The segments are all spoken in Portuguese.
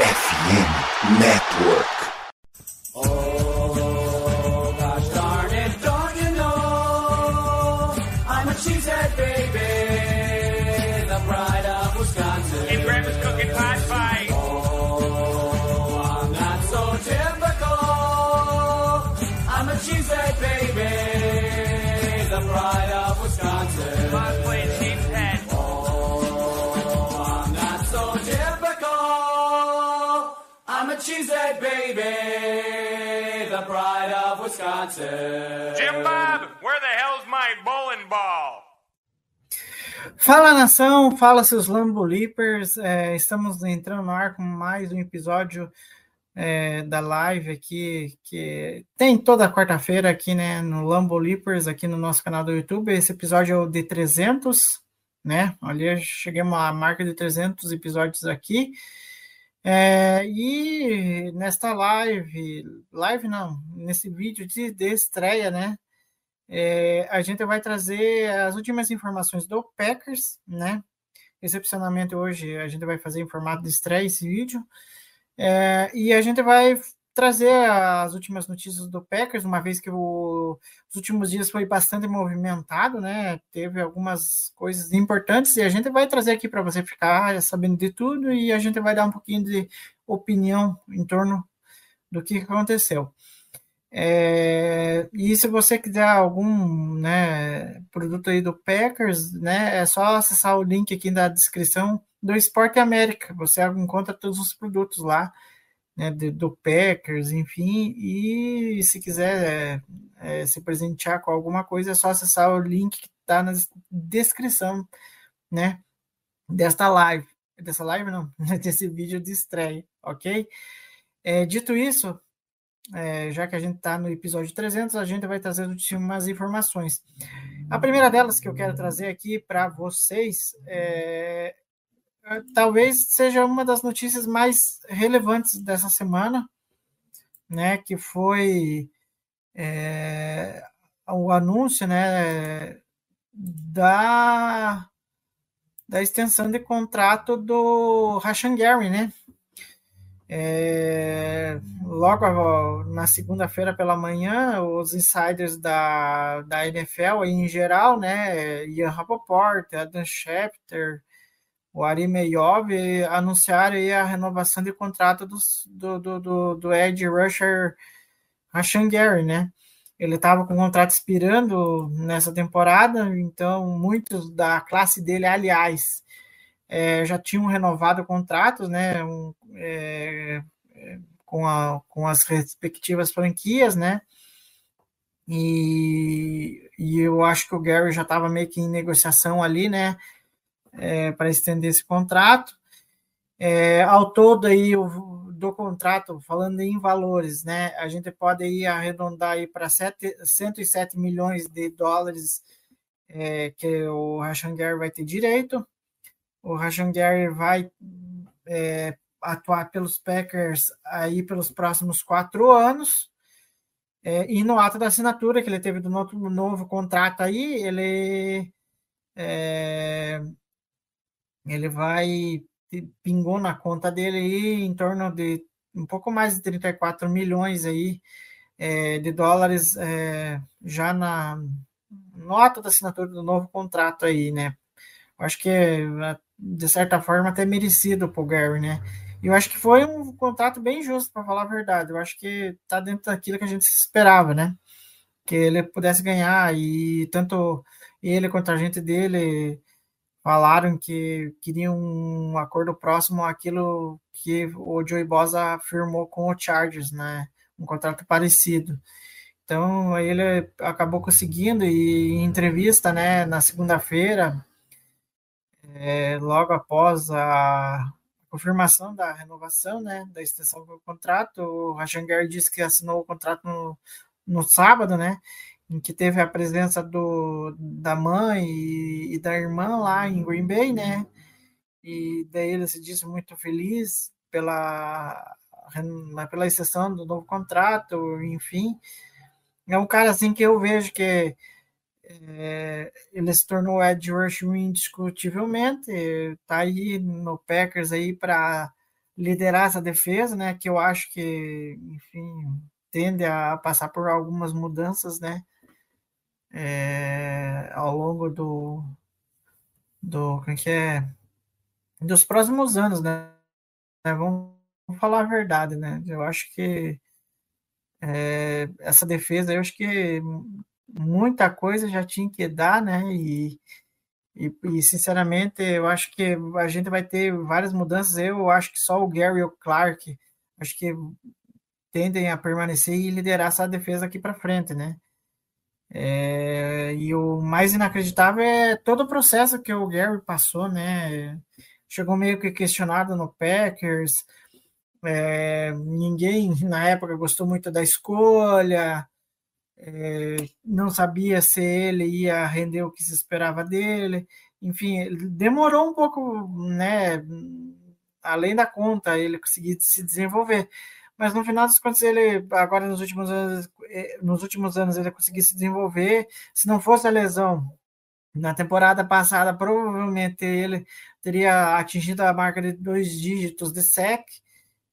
FM Network. Cheesehead baby, the pride of Wisconsin. Jim Bob, where the hell's my bowling ball? Fala nação, fala seus Lambo Leapers. É, estamos entrando no ar com mais um episódio é, da live aqui, que tem toda quarta-feira aqui, né, no Lambo Leapers, aqui no nosso canal do YouTube. Esse episódio é o de 300, né? Ali chegamos à marca de 300 episódios aqui. É, e nesta live, live não, nesse vídeo de, de estreia, né? É, a gente vai trazer as últimas informações do Packers, né? Excepcionalmente hoje a gente vai fazer em formato de estreia esse vídeo. É, e a gente vai trazer as últimas notícias do Packers, uma vez que o, os últimos dias foi bastante movimentado, né? Teve algumas coisas importantes e a gente vai trazer aqui para você ficar sabendo de tudo e a gente vai dar um pouquinho de opinião em torno do que aconteceu. É, e se você quiser algum né, produto aí do Packers, né, é só acessar o link aqui na descrição do Esporte América. Você encontra todos os produtos lá, né, de, do Packers, enfim. E se quiser é, é, se presentear com alguma coisa, é só acessar o link que está na descrição, né, desta live. Dessa live, não, desse vídeo de estreia, ok? É, dito isso, é, já que a gente está no episódio 300, a gente vai trazer umas informações. A primeira delas que eu quero trazer aqui para vocês é, talvez seja uma das notícias mais relevantes dessa semana, né, que foi é, o anúncio, né, da da extensão de contrato do Rashan Gary, né? É, logo na segunda-feira pela manhã, os insiders da, da NFL em geral, né, Ian Rapoport, Adam Schefter, o Ari Meyov, anunciaram a renovação de contrato dos, do, do, do, do Ed Rusher Gary, né? Ele estava com o contrato expirando nessa temporada, então muitos da classe dele, aliás, é, já tinham renovado contratos, né, um, é, com, a, com as respectivas franquias, né, e, e eu acho que o Gary já estava meio que em negociação ali, né, é, para estender esse contrato. É, ao todo aí o, do contrato, falando em valores, né, a gente pode aí arredondar aí para 107 milhões de dólares é, que o Rashan Gary vai ter direito. O Rashan Gary vai é, atuar pelos Packers aí pelos próximos quatro anos. É, e no ato da assinatura que ele teve do novo, novo contrato aí, ele é, ele vai pingou na conta dele aí em torno de um pouco mais de 34 milhões aí é, de dólares é, já na nota da assinatura do novo contrato aí, né? Eu acho que de certa forma até merecido pro Gary, né? E eu acho que foi um contrato bem justo, para falar a verdade. Eu acho que tá dentro daquilo que a gente esperava, né? Que ele pudesse ganhar e tanto ele quanto a gente dele falaram que queriam um acordo próximo àquilo que o Joey Bosa firmou com o Chargers, né? Um contrato parecido. Então, ele acabou conseguindo e em entrevista, né, na segunda-feira, é, logo após a confirmação da renovação, né, da extensão do contrato, o Rashangar disse que assinou o contrato no, no sábado, né, em que teve a presença do, da mãe e, e, da irmã lá em Green Bay, né? E daí ele se disse muito feliz pela, pela exceção do novo contrato, enfim. É um cara assim que eu vejo que é, ele se tornou Ed Rush indiscutivelmente, está aí no Packers aí para liderar essa defesa, né? Que eu acho que, enfim, tende a passar por algumas mudanças, né? É, ao longo do, do como é que é dos próximos anos, né? Vamos falar a verdade, né? Eu acho que é, essa defesa, eu acho que muita coisa já tinha que dar, né? E, e, e, sinceramente, eu acho que a gente vai ter várias mudanças. Eu acho que só o Gary e o Clark, acho que tendem a permanecer e liderar essa defesa aqui para frente, né? É, e o mais inacreditável é todo o processo que o Gary passou, né? Chegou meio que questionado no Packers, é, ninguém na época gostou muito da escolha, é, não sabia se ele ia render o que se esperava dele. Enfim, demorou um pouco, né? Além da conta, ele conseguir se desenvolver. Mas no final das contas, ele agora nos últimos anos, é, nos últimos anos ele conseguiu se desenvolver. Se não fosse a lesão na temporada passada, provavelmente ele teria atingido a marca de dois dígitos de sec,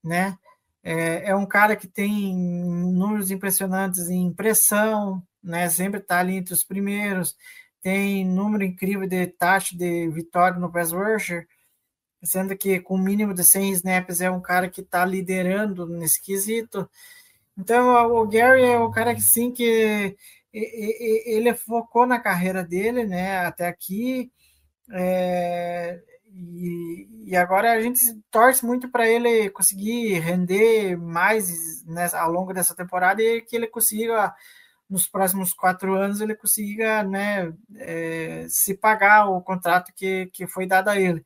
né? É, é um cara que tem números impressionantes em pressão, né? Sempre está ali entre os primeiros. Tem número incrível de taxa de vitória no pass rusher, sendo que com mínimo de 100 snaps é um cara que está liderando nesse quesito. Então, o Gary é um cara que sim que ele focou na carreira dele, né? Até aqui. É, e, e agora a gente torce muito para ele conseguir render mais né, ao longo dessa temporada e que ele consiga, nos próximos quatro anos, ele consiga né, é, se pagar o contrato que, que foi dado a ele.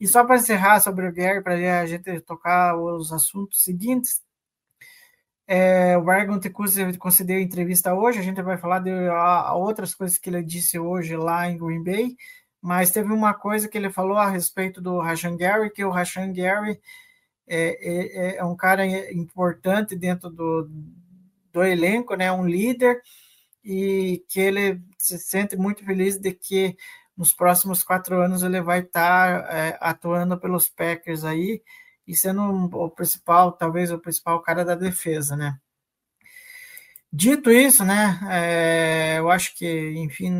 E só para encerrar sobre o Gary, para a gente tocar os assuntos seguintes, é, o Argon Tecuse concedeu entrevista hoje, a gente vai falar de a, outras coisas que ele disse hoje lá em Green Bay, mas teve uma coisa que ele falou a respeito do Rashan Gary, que o Rashan Gary é, é, é um cara importante dentro do, do elenco, né, um líder, e que ele se sente muito feliz de que nos próximos quatro anos ele vai estar é, atuando pelos Packers aí, e sendo o principal, talvez o principal cara da defesa, né. Dito isso, né, é, eu acho que, enfim,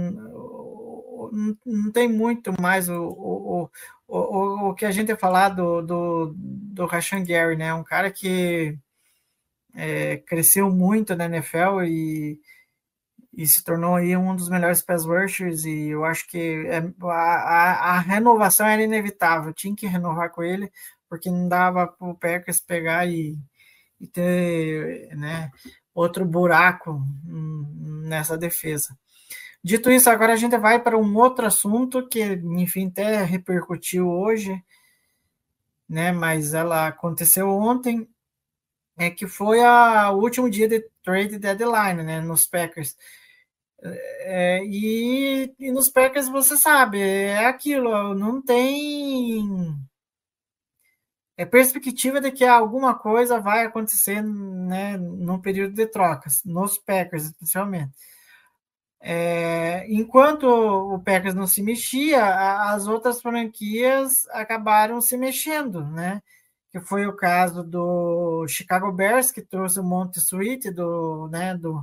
não, tem muito mais o, o, o, o, que a gente ia falar do, do, do Rashan Gary, né? Um cara que é, cresceu muito na NFL e, e se tornou aí um dos melhores pass rushers e eu acho que é, a, a, renovação era inevitável, tinha que renovar com ele, porque não dava para o Packers pegar e, e ter né, outro buraco nessa defesa. Dito isso, agora a gente vai para um outro assunto que, enfim, até repercutiu hoje, né? Mas ela aconteceu ontem, é que foi a, o último dia de trade deadline, né? Nos Packers. É, e, e nos Packers você sabe, é aquilo, não tem é perspectiva de que alguma coisa vai acontecer né, no período de trocas, nos Packers, especialmente. É, enquanto o Packers não se mexia, as outras franquias acabaram se mexendo, né? Que foi o caso do Chicago Bears, que trouxe o Monte Sweet do, né, do,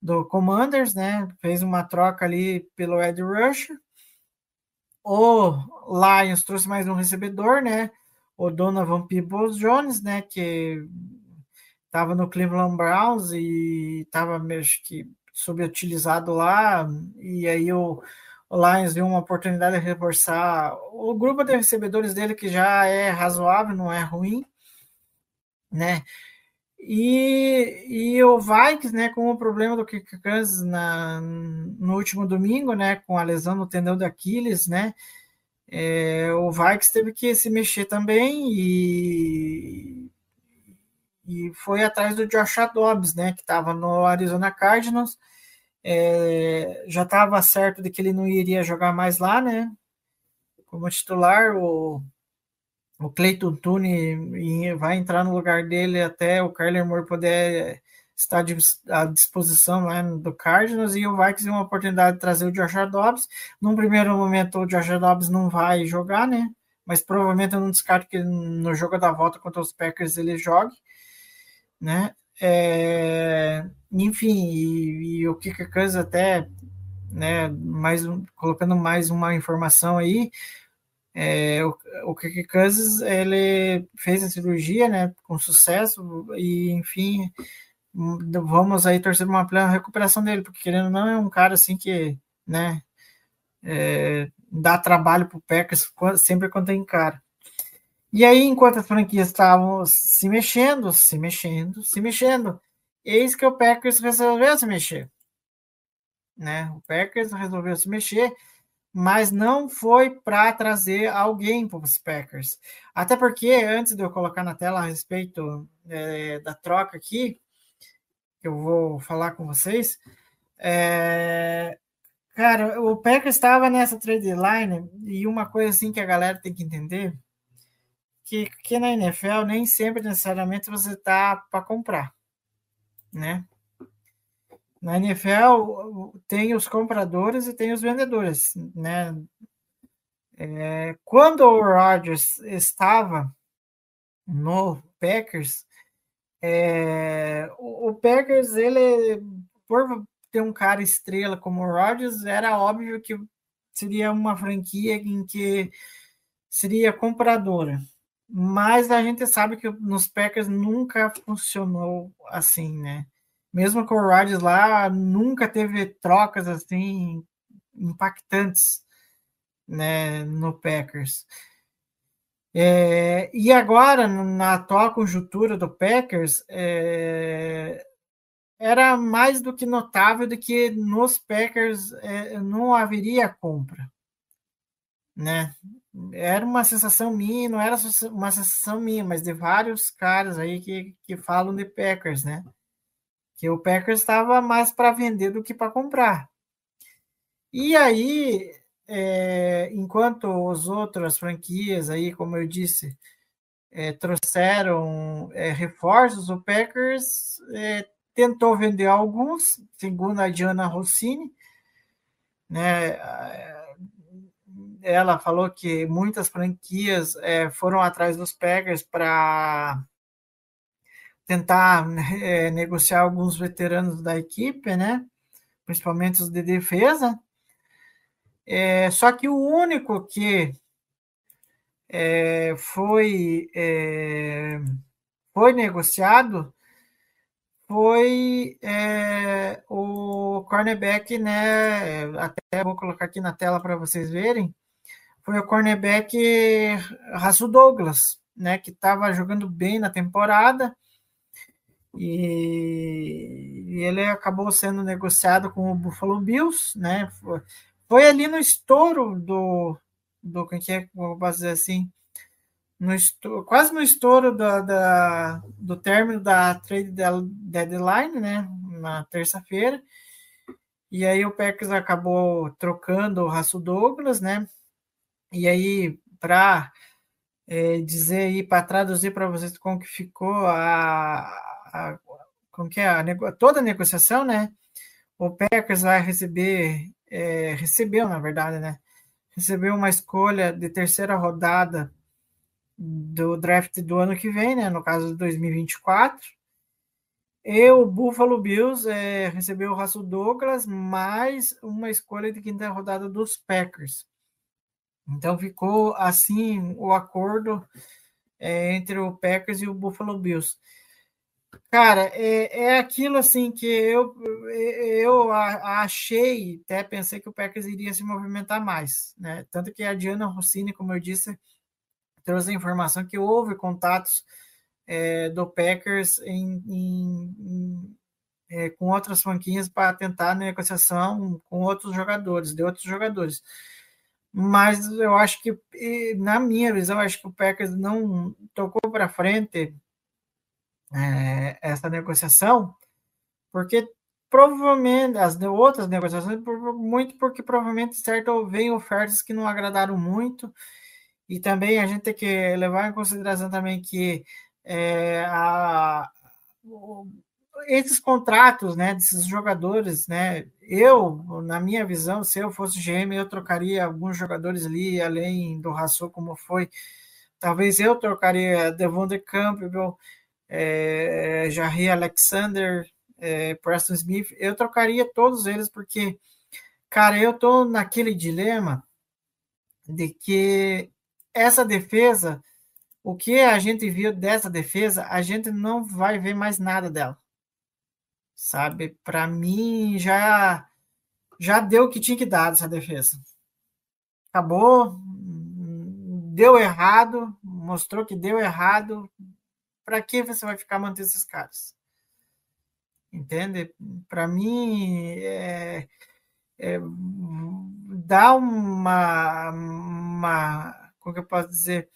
do Commanders, né? Fez uma troca ali pelo Ed Rush. O Lions trouxe mais um recebedor, né? O Donovan Peoples Jones, né? Que estava no Cleveland Browns e estava, acho que subutilizado lá, e aí o, o Lions viu uma oportunidade de reforçar o grupo de recebedores dele, que já é razoável, não é ruim, né? E, e o Vikings, né, com o problema do Kirk na, no último domingo, né, com a lesão no tendão de Aquiles, né, é, o Vikings teve que se mexer também e, e foi atrás do Josh Dobbs, né, que estava no Arizona Cardinals. É, já estava certo de que ele não iria jogar mais lá, né? Como titular, o, o Cleiton Tune vai entrar no lugar dele até o Kyler Moore poder está à disposição do Cardinals e o Vikings tem uma oportunidade de trazer o Josh Dobbs. Num primeiro momento, o Josh Dobbs não vai jogar, né? Mas provavelmente eu não descarto que no jogo da volta contra os Packers ele jogue, né? É, enfim, e, e o Kika Cousins até, né, mais colocando mais uma informação aí, é, o, o Kirk ele fez a cirurgia, né, com sucesso, e enfim, vamos aí torcer uma plena recuperação dele, porque querendo não é um cara assim que, né, é, dá trabalho para o Packers sempre quando tem cara. E aí, enquanto as franquias estavam se mexendo, se mexendo, se mexendo, eis que o Packers resolveu se mexer. Né? O Packers resolveu se mexer, mas não foi para trazer alguém para os Packers. Até porque, antes de eu colocar na tela a respeito é, da troca aqui, que eu vou falar com vocês, é, cara, o Packers estava nessa trade line e uma coisa assim que a galera tem que entender que, que na NFL nem sempre necessariamente você tá para comprar, né? Na NFL tem os compradores e tem os vendedores, né? É, quando o Rodgers estava no Packers, é, o, o, Packers ele por ter um cara estrela como o Rodgers era óbvio que seria uma franquia em que seria compradora, mas a gente sabe que nos Packers nunca funcionou assim, né? Mesmo com o Rodgers lá, nunca teve trocas assim impactantes, né, no Packers. É, e agora, na atual conjuntura do Packers, é, era mais do que notável de que nos Packers é, não haveria compra, né? era uma sensação minha, não era uma sensação minha, mas de vários caras aí que, que falam de Packers, né? Que o Packers estava mais para vender do que para comprar. E aí, é, enquanto os outras franquias aí, como eu disse, é, trouxeram é, reforços, o Packers é, tentou vender alguns, segundo a Diana Rossini, né? ela falou que muitas franquias é, foram atrás dos Packers para tentar é, negociar alguns veteranos da equipe, né? Principalmente os de defesa. É, só que o único que é, foi é, foi negociado foi é, o cornerback, né? Até vou colocar aqui na tela para vocês verem foi o cornerback Rasul Douglas, né, que estava jogando bem na temporada e, e, ele acabou sendo negociado com o Buffalo Bills, né? Foi, foi ali no estouro do do que é, vou dizer assim, no estouro, quase no estouro da, da, do término da trade deadline, né? Na terça-feira. E aí o Packers acabou trocando o Rasul Douglas, né? E aí, para é, dizer aí, para traduzir para vocês como que ficou a, a como que é a, toda a negociação, né? O Packers vai receber, é, recebeu, na verdade, né? Recebeu uma escolha de terceira rodada do draft do ano que vem, né? No caso de 2024. E o Buffalo Bills é, recebeu o Russell Douglas mais uma escolha de quinta rodada dos Packers. Então ficou assim o acordo é, entre o Packers e o Buffalo Bills. Cara, é, é aquilo assim que eu, eu achei, até pensei que o Packers iria se movimentar mais, né? Tanto que a Diana Rossini, como eu disse, trouxe a informação que houve contatos é, do Packers em, em, em é, com outras franquias para tentar negociação com outros jogadores, de outros jogadores mas eu acho que, na minha visão, acho que o Packers não tocou para frente é, essa negociação, porque provavelmente as outras negociações, muito porque provavelmente certo vem ofertas que não agradaram muito, e também a gente tem que levar em consideração também que é, a, esses contratos, né, desses jogadores, né, eu, na minha visão, se eu fosse GM, eu trocaria alguns jogadores ali, além do Rassou, como foi, talvez eu trocaria Devon Campbell, é, Jarry Alexander, é, Preston Smith, eu trocaria todos eles, porque, cara, eu tô naquele dilema de que essa defesa, o que a gente viu dessa defesa, a gente não vai ver mais nada dela sabe? Para mim já já deu o que tinha que dar essa defesa. Acabou, deu errado, mostrou que deu errado. Para que você vai ficar mantendo esses caras? Entende? Para mim é, é, dá uma, uma como que eu posso dizer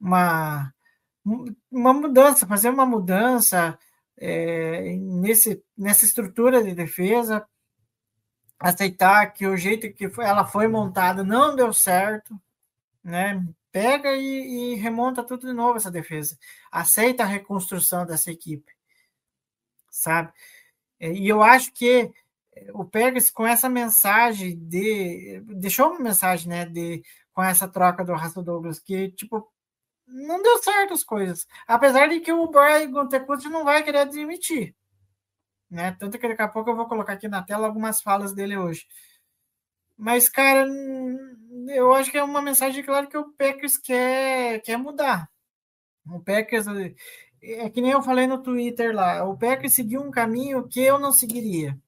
uma uma mudança, fazer uma mudança é, nesse, nessa estrutura de defesa, aceitar que o jeito que ela foi montada não deu certo, né? Pega e, e, remonta tudo de novo essa defesa. Aceita a reconstrução dessa equipe, sabe? E eu acho que o Pegas com essa mensagem de deixou uma mensagem, né, de com essa troca do Rasto Douglas que tipo não deu certo as coisas. Apesar de que o Brian Gontecucci não vai querer admitir. Né? Tanto que daqui a pouco eu vou colocar aqui na tela algumas falas dele hoje. Mas, cara, eu acho que é uma mensagem clara que o Packers quer, quer mudar. O Packers, é que nem eu falei no Twitter lá, o Packers seguiu um caminho que eu não seguiria.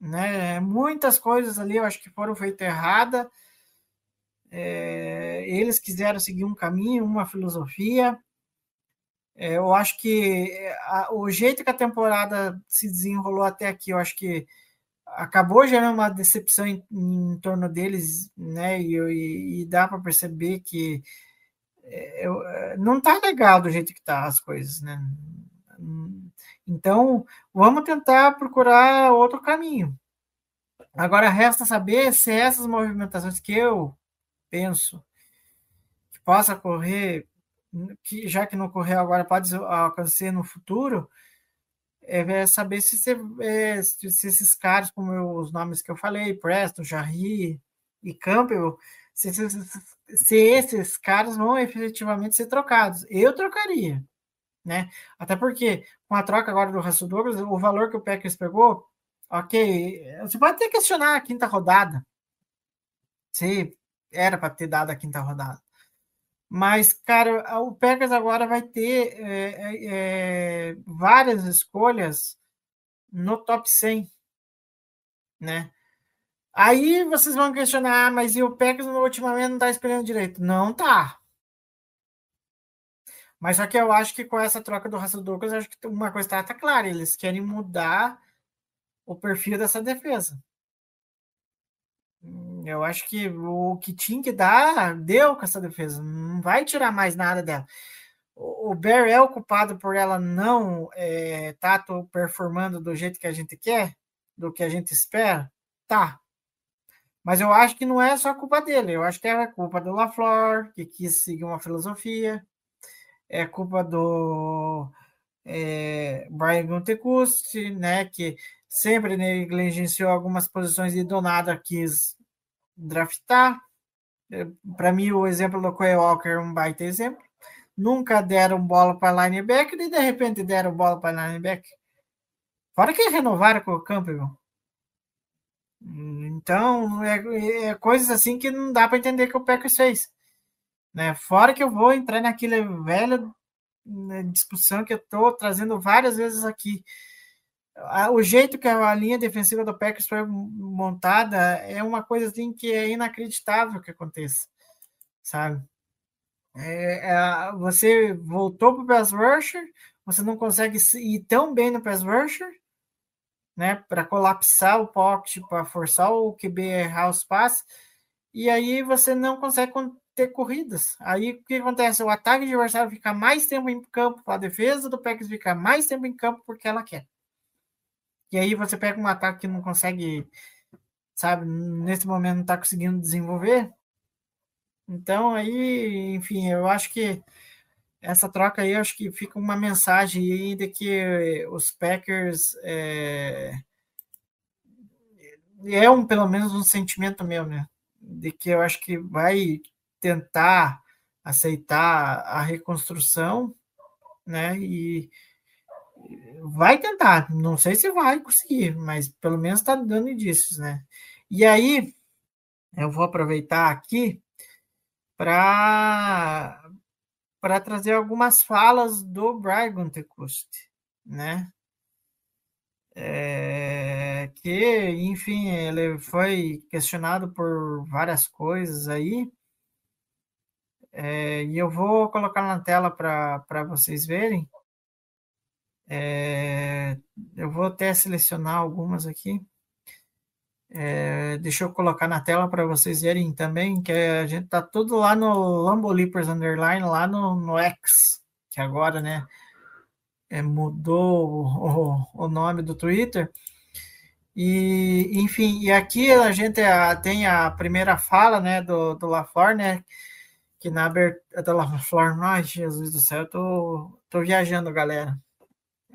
Né? Muitas coisas ali eu acho que foram feitas erradas é, eles quiseram seguir um caminho, uma filosofia. É, eu acho que a, o jeito que a temporada se desenrolou até aqui, eu acho que acabou gerando uma decepção em, em torno deles, né? E, e, e dá para perceber que é, eu, é, não está legal do jeito que tá as coisas, né? Então, vamos tentar procurar outro caminho. Agora resta saber se essas movimentações que eu penso que possa correr, que já que não correu agora, pode acontecer no futuro, é saber se, se, é, se, esses caras, como eu, os nomes que eu falei, Preston, Jarry e Campbell, se, se, se, esses caras vão efetivamente ser trocados. Eu trocaria, né? Até porque com a troca agora do Russell Douglas, o valor que o Packers pegou, ok, você pode até questionar a quinta rodada, se era para ter dado a quinta rodada. Mas, cara, o Packers agora vai ter é, é, é várias escolhas no top 100, né? Aí vocês vão questionar, ah, mas e o Packers ultimamente não está esperando direito? Não tá. Mas só que eu acho que com essa troca do Russell Douglas, acho que uma coisa está tá clara, eles querem mudar o perfil dessa defesa. Eu acho que o que tinha que dar, deu com essa defesa. Não vai tirar mais nada dela. O Bear é o culpado por ela não é, tá performando do jeito que a gente quer, do que a gente espera? Tá. Mas eu acho que não é só culpa dele. Eu acho que é culpa do LaFleur, que quis seguir uma filosofia. É culpa do é, Brian Gutekunst, né, que sempre negligenciou algumas posições e do nada quis draftar. É, para mim, o exemplo do Quay Walker é um baita exemplo. Nunca deram bola para linebacker e de repente deram bola para linebacker. Fora que renovaram com o Campbell. Então, é, é, coisas assim que não dá para entender que o Packers fez. Né? Fora que eu vou entrar naquela velha né, discussão que eu estou trazendo várias vezes aqui o jeito que a linha defensiva do Packers foi montada é uma coisa assim que é inacreditável que aconteça, sabe? É, é, você voltou para o pass rusher, você não consegue ir tão bem no pass rusher, né, para colapsar o pocket, para forçar o QB errar os passes, e aí você não consegue ter corridas. Aí o que acontece? O ataque adversário fica mais tempo em campo, a defesa do Packers fica mais tempo em campo porque ela quer. E aí você pega um ataque que não consegue, sabe, nesse momento não está conseguindo desenvolver. Então aí, enfim, eu acho que essa troca aí, acho que fica uma mensagem aí de que os Packers é, é um pelo menos um sentimento meu, né? De que eu acho que vai tentar aceitar a reconstrução, né? E vai tentar, não sei se vai conseguir, mas pelo menos está dando indícios, né? E aí eu vou aproveitar aqui para para trazer algumas falas do Brian Gutekunst, né? É, que, enfim, ele foi questionado por várias coisas aí, é, e eu vou colocar na tela para vocês verem. É, eu vou até selecionar algumas aqui. É, deixa eu colocar na tela para vocês verem também, que a gente tá tudo lá no Lambolipers Underline, lá no, no X, que agora, né, é, mudou o, o, nome do Twitter. E, enfim, e aqui a gente tem a primeira fala, né, do, do LaFleur, né, que na abertura da LaFleur, ai, Jesus do céu, eu tô, tô viajando, galera.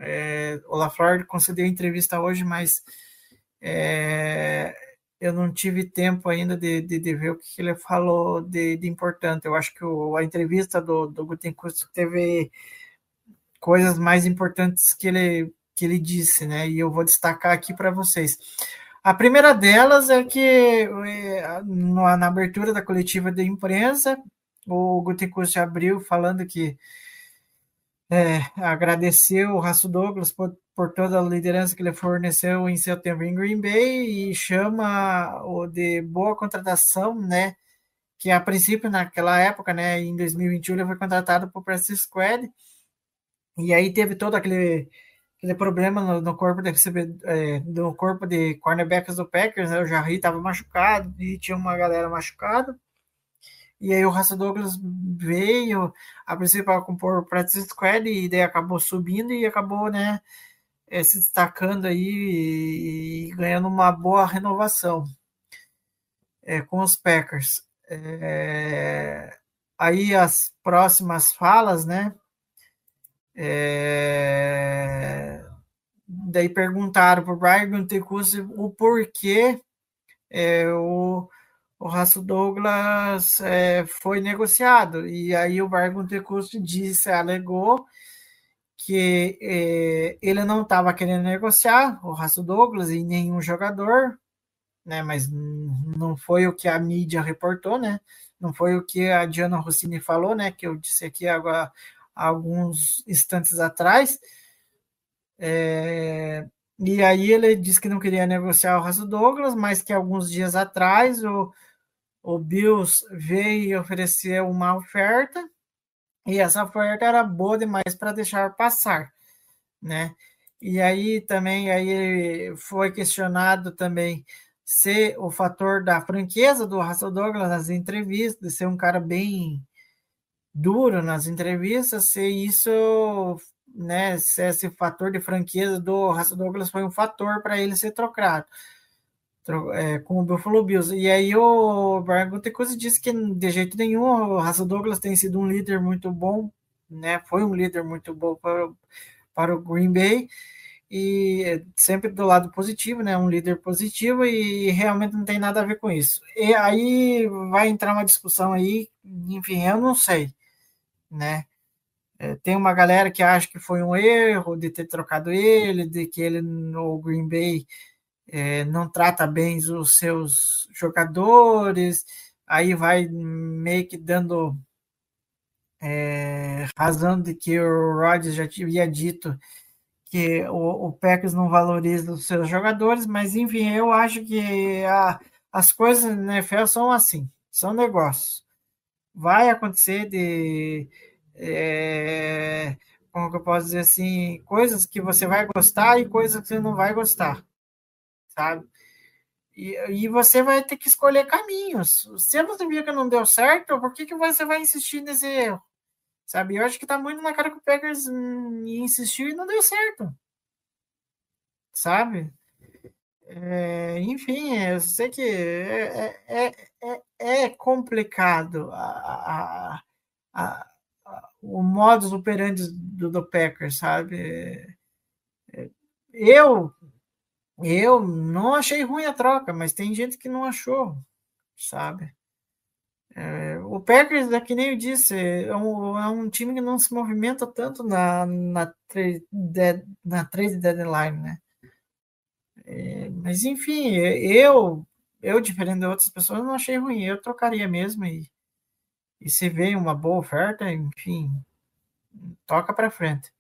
É, o LaFleur concedeu entrevista hoje, mas é, eu não tive tempo ainda de, de, de, ver o que ele falou de, de importante. Eu acho que o, a entrevista do, do Gutenkust teve coisas mais importantes que ele, que ele disse, né? E eu vou destacar aqui para vocês. A primeira delas é que é, na abertura da coletiva de imprensa, o Gutenkust abriu falando que é, agradeceu o Raço Douglas por, por, toda a liderança que ele forneceu em setembro em Green Bay e chama o de boa contratação, né? Que a princípio, naquela época, né, em 2021, ele foi contratado o Practice Squad e aí teve todo aquele, aquele problema no, no corpo de é, no corpo de cornerbacks do Packers, né? O Jarry estava machucado e tinha uma galera machucada. E aí o Russell Douglas veio, a princípio para compor practice squad e daí acabou subindo e acabou, né, eh, se destacando aí e ganhando uma boa renovação é, com os Packers. É, aí as próximas falas, né? É, daí perguntaram para o Brian Gutekunst o porquê é, o o Raço Douglas é, foi negociado. E aí o Bargon Tecusto disse, alegou que é, ele não estava querendo negociar o Raço Douglas e nenhum jogador, né? Mas não foi o que a mídia reportou, né? Não foi o que a Diana Rossini falou, né? Que eu disse aqui agora alguns instantes atrás. É, e aí ele disse que não queria negociar o Raço Douglas, mas que alguns dias atrás o o Bills veio e ofereceu uma oferta e essa oferta era boa demais para deixar passar, né? E aí também aí foi questionado também se o fator da franqueza do Russell Douglas nas entrevistas, de ser um cara bem duro nas entrevistas, se isso, né, se esse fator de franqueza do Russell Douglas foi um fator para ele ser trocado é, com o Buffalo Bills. E aí o Brian Gutekunst disse que de jeito nenhum o Russell Douglas tem sido um líder muito bom, né? Foi um líder muito bom para, para o Green Bay e sempre do lado positivo, né? Um líder positivo e realmente não tem nada a ver com isso. E aí vai entrar uma discussão aí, enfim, eu não sei, né? É, tem uma galera que acha que foi um erro de ter trocado ele, de que ele no Green Bay é, não trata bem os seus jogadores, aí vai meio que dando é, razão de que o Rodgers já tinha dito que o, o Packers não valoriza os seus jogadores, mas enfim, eu acho que a, as coisas na NFL são assim, são negócios. Vai acontecer de. É, como que eu posso dizer assim, coisas que você vai gostar e coisas que você não vai gostar sabe? E, e você vai ter que escolher caminhos. Se você viu que não deu certo, por que, que você vai insistir nesse erro? Sabe? Eu acho que tá muito na cara que o Packers hum, insistiu e não deu certo. Sabe? É, enfim, eu sei que é, é, é, é complicado a, a, a, o modus operandi do, do Packers, sabe? Eu eu não achei ruim a troca, mas tem gente que não achou, sabe? É, o Packers, é que nem eu disse, é um, é um, time que não se movimenta tanto na, na, trade, na trade deadline, né? É, mas enfim, eu, eu, diferente de outras pessoas, não achei ruim, eu trocaria mesmo e, e se vê uma boa oferta, enfim, toca para frente.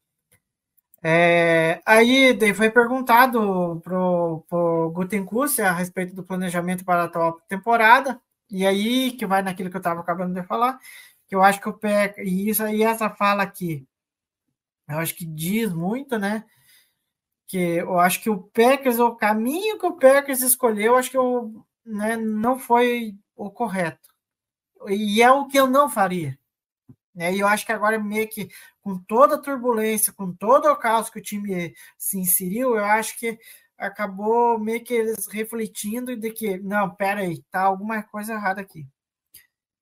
É, aí foi perguntado pro, pro Gutenkust a respeito do planejamento para a atual temporada. E aí que vai naquilo que eu estava acabando de falar, que eu acho que o PEC, e isso aí, essa fala aqui, eu acho que diz muito, né? Que eu acho que o Packers, o caminho que o Packers escolheu, acho que eu, né, não foi o correto. E é o que eu não faria. Né? E eu acho que agora, meio que com toda a turbulência, com todo o caos que o time se inseriu, eu acho que acabou meio que eles refletindo de que, não, pera aí, tá alguma coisa errada aqui.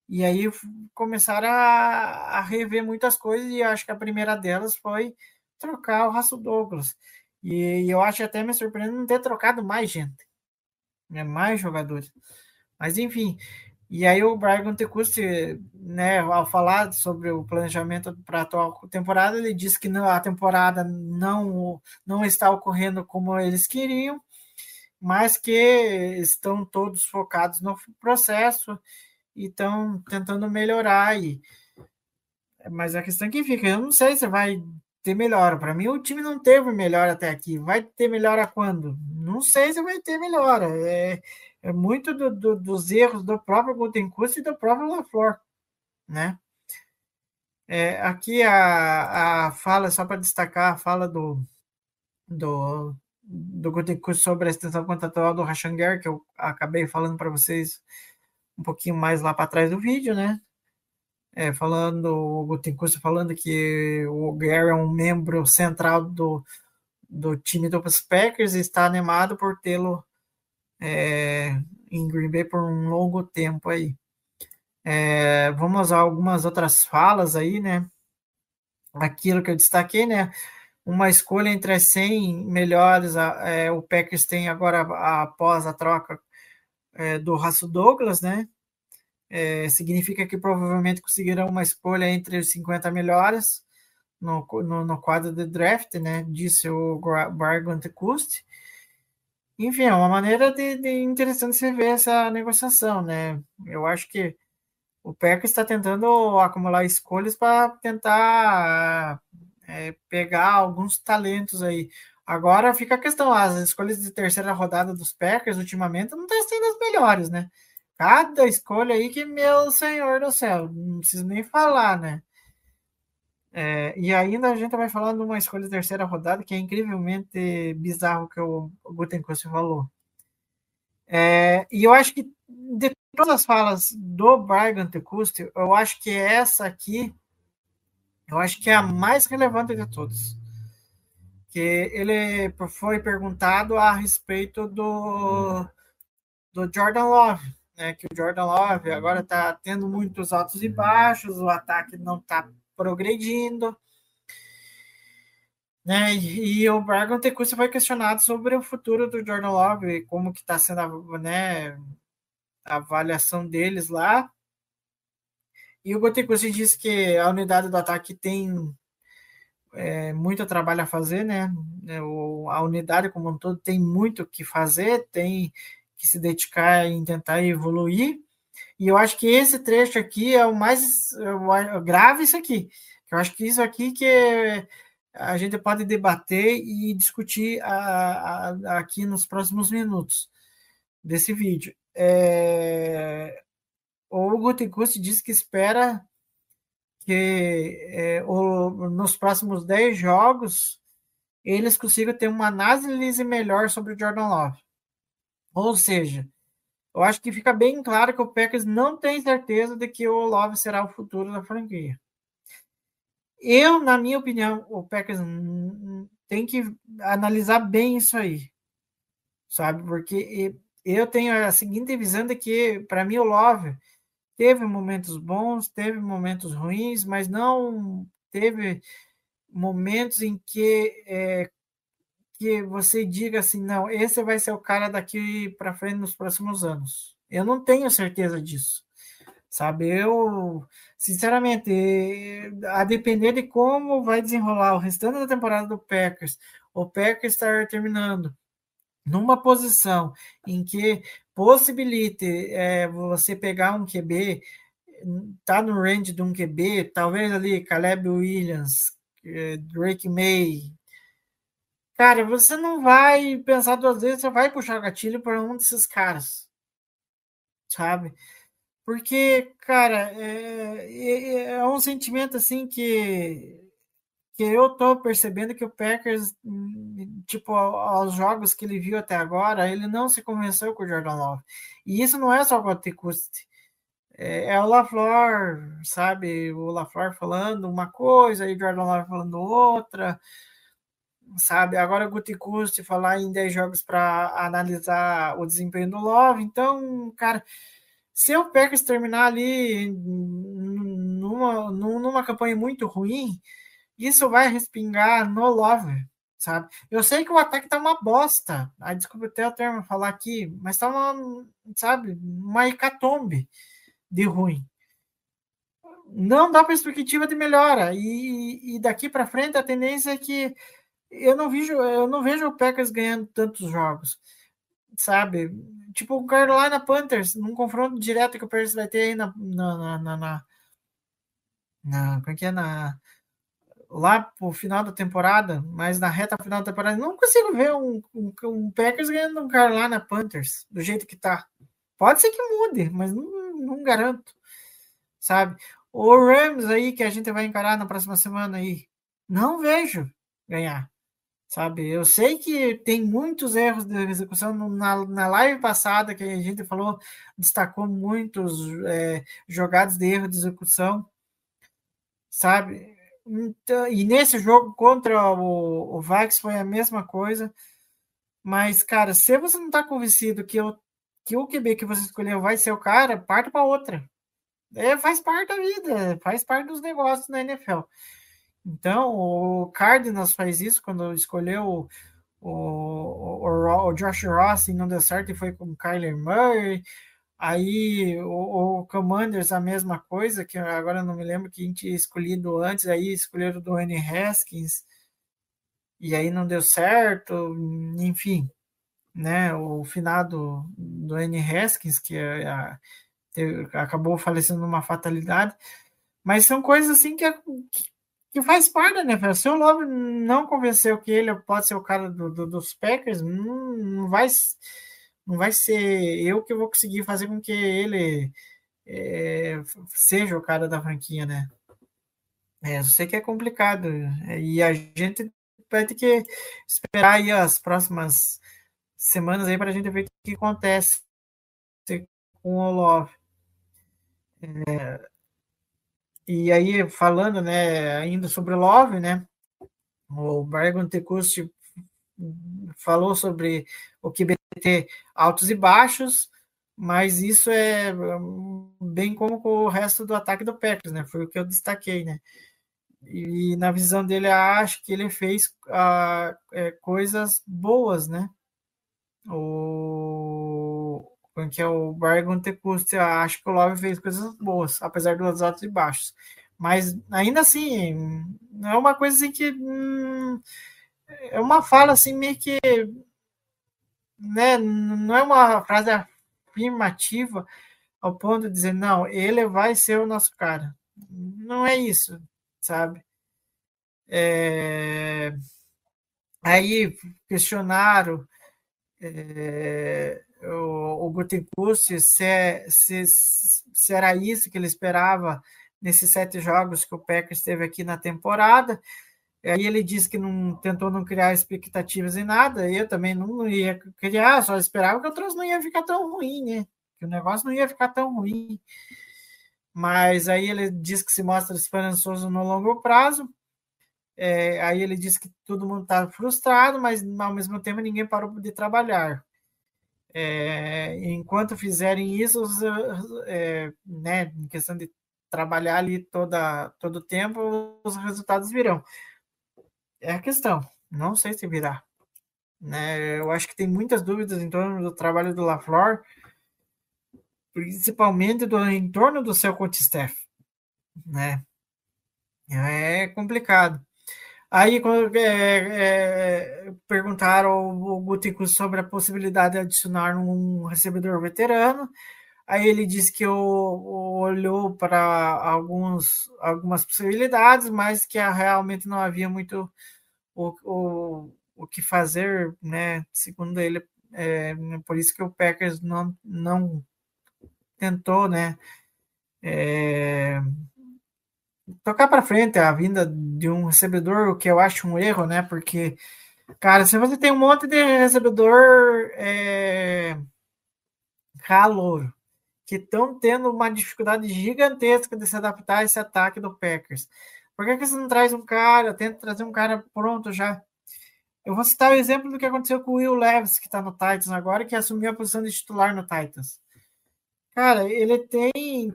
E aí começaram a, a rever muitas coisas e acho que a primeira delas foi trocar o Raço Douglas. E, e eu acho até me surpreendente não ter trocado mais gente, né, mais jogadores. Mas enfim, e aí o Brian Tecusti, né, ao falar sobre o planejamento para a atual temporada, ele disse que a temporada não, não está ocorrendo como eles queriam, mas que estão todos focados no processo e estão tentando melhorar. E, mas a questão é que fica, eu não sei se vai ter melhora. Para mim, o time não teve melhora até aqui. Vai ter melhora quando? Não sei se vai ter melhora. É, é muito do, do, dos erros do próprio Gutenkust e do próprio LaFleur, né? É, aqui a, a fala, só para destacar a fala do, do, do sobre a extensão contratual do Rashanger, que eu acabei falando para vocês um pouquinho mais lá para trás do vídeo, né? É, falando, o Gutenkust falando que o Gary é um membro central do, do time dos Packers e está animado por tê-lo é, em Green Bay por um longo tempo aí. É, vamos a algumas outras falas aí, né? Aquilo que eu destaquei, né? Uma escolha entre as 100 melhores, é, o Packers tem agora após a troca é, do Raço Douglas, né? É, significa que provavelmente conseguirão uma escolha entre os 50 melhores no, no, no quadro de draft, né? Disse o Brian Tecusti. Enfim, é uma maneira de, de interessante você ver essa negociação, né? Eu acho que o PEC está tentando acumular escolhas para tentar é, pegar alguns talentos aí. Agora fica a questão, as escolhas de terceira rodada dos Packers ultimamente não estão sendo as melhores, né? Cada escolha aí que, meu senhor do céu, não preciso nem falar, né? É, e ainda a gente vai falar de uma escolha de terceira rodada que é incrivelmente bizarro que o, Gutenkust falou. É, e eu acho que de todas as falas do Brian Gutenkust, eu acho que essa aqui, eu acho que é a mais relevante de todas. Que ele foi perguntado a respeito do, do Jordan Love, né? Que o Jordan Love agora está tendo muitos altos e baixos, o ataque não está progredindo. Né? E, o Bragan Tecusa foi questionado sobre o futuro do Jordan Love, como que está sendo a, né, a avaliação deles lá. E o Gotecusi disse que a unidade do ataque tem é, muito trabalho a fazer, né? É, o, a unidade como um todo tem muito que fazer, tem que se dedicar em tentar evoluir. E eu acho que esse trecho aqui é o mais grave isso aqui. Eu acho que isso aqui que a gente pode debater e discutir a, a, aqui nos próximos minutos desse vídeo. É, o Gutenkust disse que espera que é, o, nos próximos 10 jogos eles consigam ter uma análise melhor sobre o Jordan Love. Ou seja, eu acho que fica bem claro que o Packers não tem certeza de que o Love será o futuro da franquia. Eu, na minha opinião, o Packers tem que analisar bem isso aí, sabe? Porque eu tenho a seguinte visão de que, para mim, o Love, teve momentos bons, teve momentos ruins, mas não teve momentos em que é, que você diga assim, não, esse vai ser o cara daqui para frente nos próximos anos. Eu não tenho certeza disso. Sabe, eu, sinceramente, a depender de como vai desenrolar o restante da temporada do Packers, o Packers estar terminando numa posição em que possibilite é, você pegar um QB, tá no range de um QB, talvez ali Caleb Williams, é, Drake May, cara, você não vai pensar duas vezes, você vai puxar gatilho para um desses caras, sabe? Porque, cara, é, é, é, um sentimento assim que, que eu tô percebendo que o Packers, tipo, aos jogos que ele viu até agora, ele não se convenceu com o Jordan Love. E isso não é só o Goticusti. É, é o LaFleur, sabe? O LaFleur falando uma coisa e o Jordan Love falando outra sabe? Agora Guti falar em 10 jogos para analisar o desempenho do Love. Então, cara, se o Packers terminar ali numa, numa campanha muito ruim, isso vai respingar no Love, sabe? Eu sei que o ataque tá uma bosta. Ah, desculpa até o termo falar aqui, mas tá uma, sabe, uma hecatombe de ruim. Não dá perspectiva de melhora. E, e daqui para frente a tendência é que eu não vejo, eu não vejo o Packers ganhando tantos jogos, sabe? Tipo o Carolina Panthers, num confronto direto que o Packers vai ter aí na, na, na, na, na, como é que é na lá pro final da temporada, mas na reta final da temporada, não consigo ver um, um, um Packers ganhando um Carolina Panthers do jeito que tá. Pode ser que mude, mas não, não garanto, sabe? O Rams aí que a gente vai encarar na próxima semana aí, não vejo ganhar sabe? Eu sei que tem muitos erros de execução. Na, na live passada que a gente falou, destacou muitos é, jogadas de erro de execução, sabe? Então, e nesse jogo contra o, o Vax foi a mesma coisa. Mas, cara, se você não está convencido que, eu, que o QB que você escolheu vai ser o cara, parte para outra. É, faz parte da vida, faz parte dos negócios na NFL. Então, o Cardinals faz isso quando escolheu o, o, o, Josh Ross e não deu certo e foi com o Kyler Murray. Aí o, o, Commanders a mesma coisa, que agora não me lembro quem tinha escolhido antes, aí escolheram do N. Haskins e aí não deu certo, enfim, né? O finado do N. Haskins, que é a, acabou falecendo numa fatalidade, mas são coisas assim que, que que faz parte né NFL. Se o Love não convenceu que ele pode ser o cara do, do, dos Packers, não, não, vai, não vai ser eu que vou conseguir fazer com que ele é, seja o cara da franquia, né? É, eu sei que é complicado. E a gente vai ter que esperar aí as próximas semanas aí para a gente ver o que acontece com o Love. É, e aí, falando, né, ainda sobre Love, né, o Brian Tecusti falou sobre o QBT altos e baixos, mas isso é bem como com o resto do ataque do Packers, né, foi o que eu destaquei, né, e na visão dele, acho que ele fez uh, é, coisas boas, né, o que é o Bargon Tecusti, acho que o Love fez coisas boas, apesar dos altos e baixos. Mas ainda assim, é uma coisa assim que hum, é uma fala assim meio que né, não é uma frase afirmativa ao ponto de dizer, não, ele vai ser o nosso cara. Não é isso, sabe? É... Aí questionaram é o, o se, é, se, se era isso que ele esperava nesses sete jogos que o Packers teve aqui na temporada. Aí ele disse que não tentou não criar expectativas em nada. Eu também não ia criar, só esperava que o troço não ia ficar tão ruim, né? Que o negócio não ia ficar tão ruim. Mas aí ele diz que se mostra esperançoso no longo prazo. É, aí ele diz que todo mundo está frustrado, mas ao mesmo tempo ninguém parou de trabalhar. É, enquanto fizerem isso, é, né, em questão de trabalhar ali toda, todo o tempo, os resultados virão. É a questão. Não sei se virá. Né? Eu acho que tem muitas dúvidas em torno do trabalho do LaFleur, principalmente do, em torno do seu coach staff. Né? É complicado. Aí, é, é, perguntaram ao Gutico sobre a possibilidade de adicionar um recebedor veterano, aí ele disse que olhou para alguns, algumas possibilidades, mas que realmente não havia muito o, o, o que fazer, né? Segundo ele, é, por isso que o Packers não, não tentou, né? É, tocar para frente a vinda de um recebedor, o que eu acho um erro, né? Porque, cara, se você tem um monte de recebedor é, calor que estão tendo uma dificuldade gigantesca de se adaptar a esse ataque do Packers, por que, que você não traz um cara, tenta trazer um cara pronto já? Eu vou citar o exemplo do que aconteceu com o Will Levis, que está no Titans agora, que assumiu a posição de titular no Titans. Cara, ele tem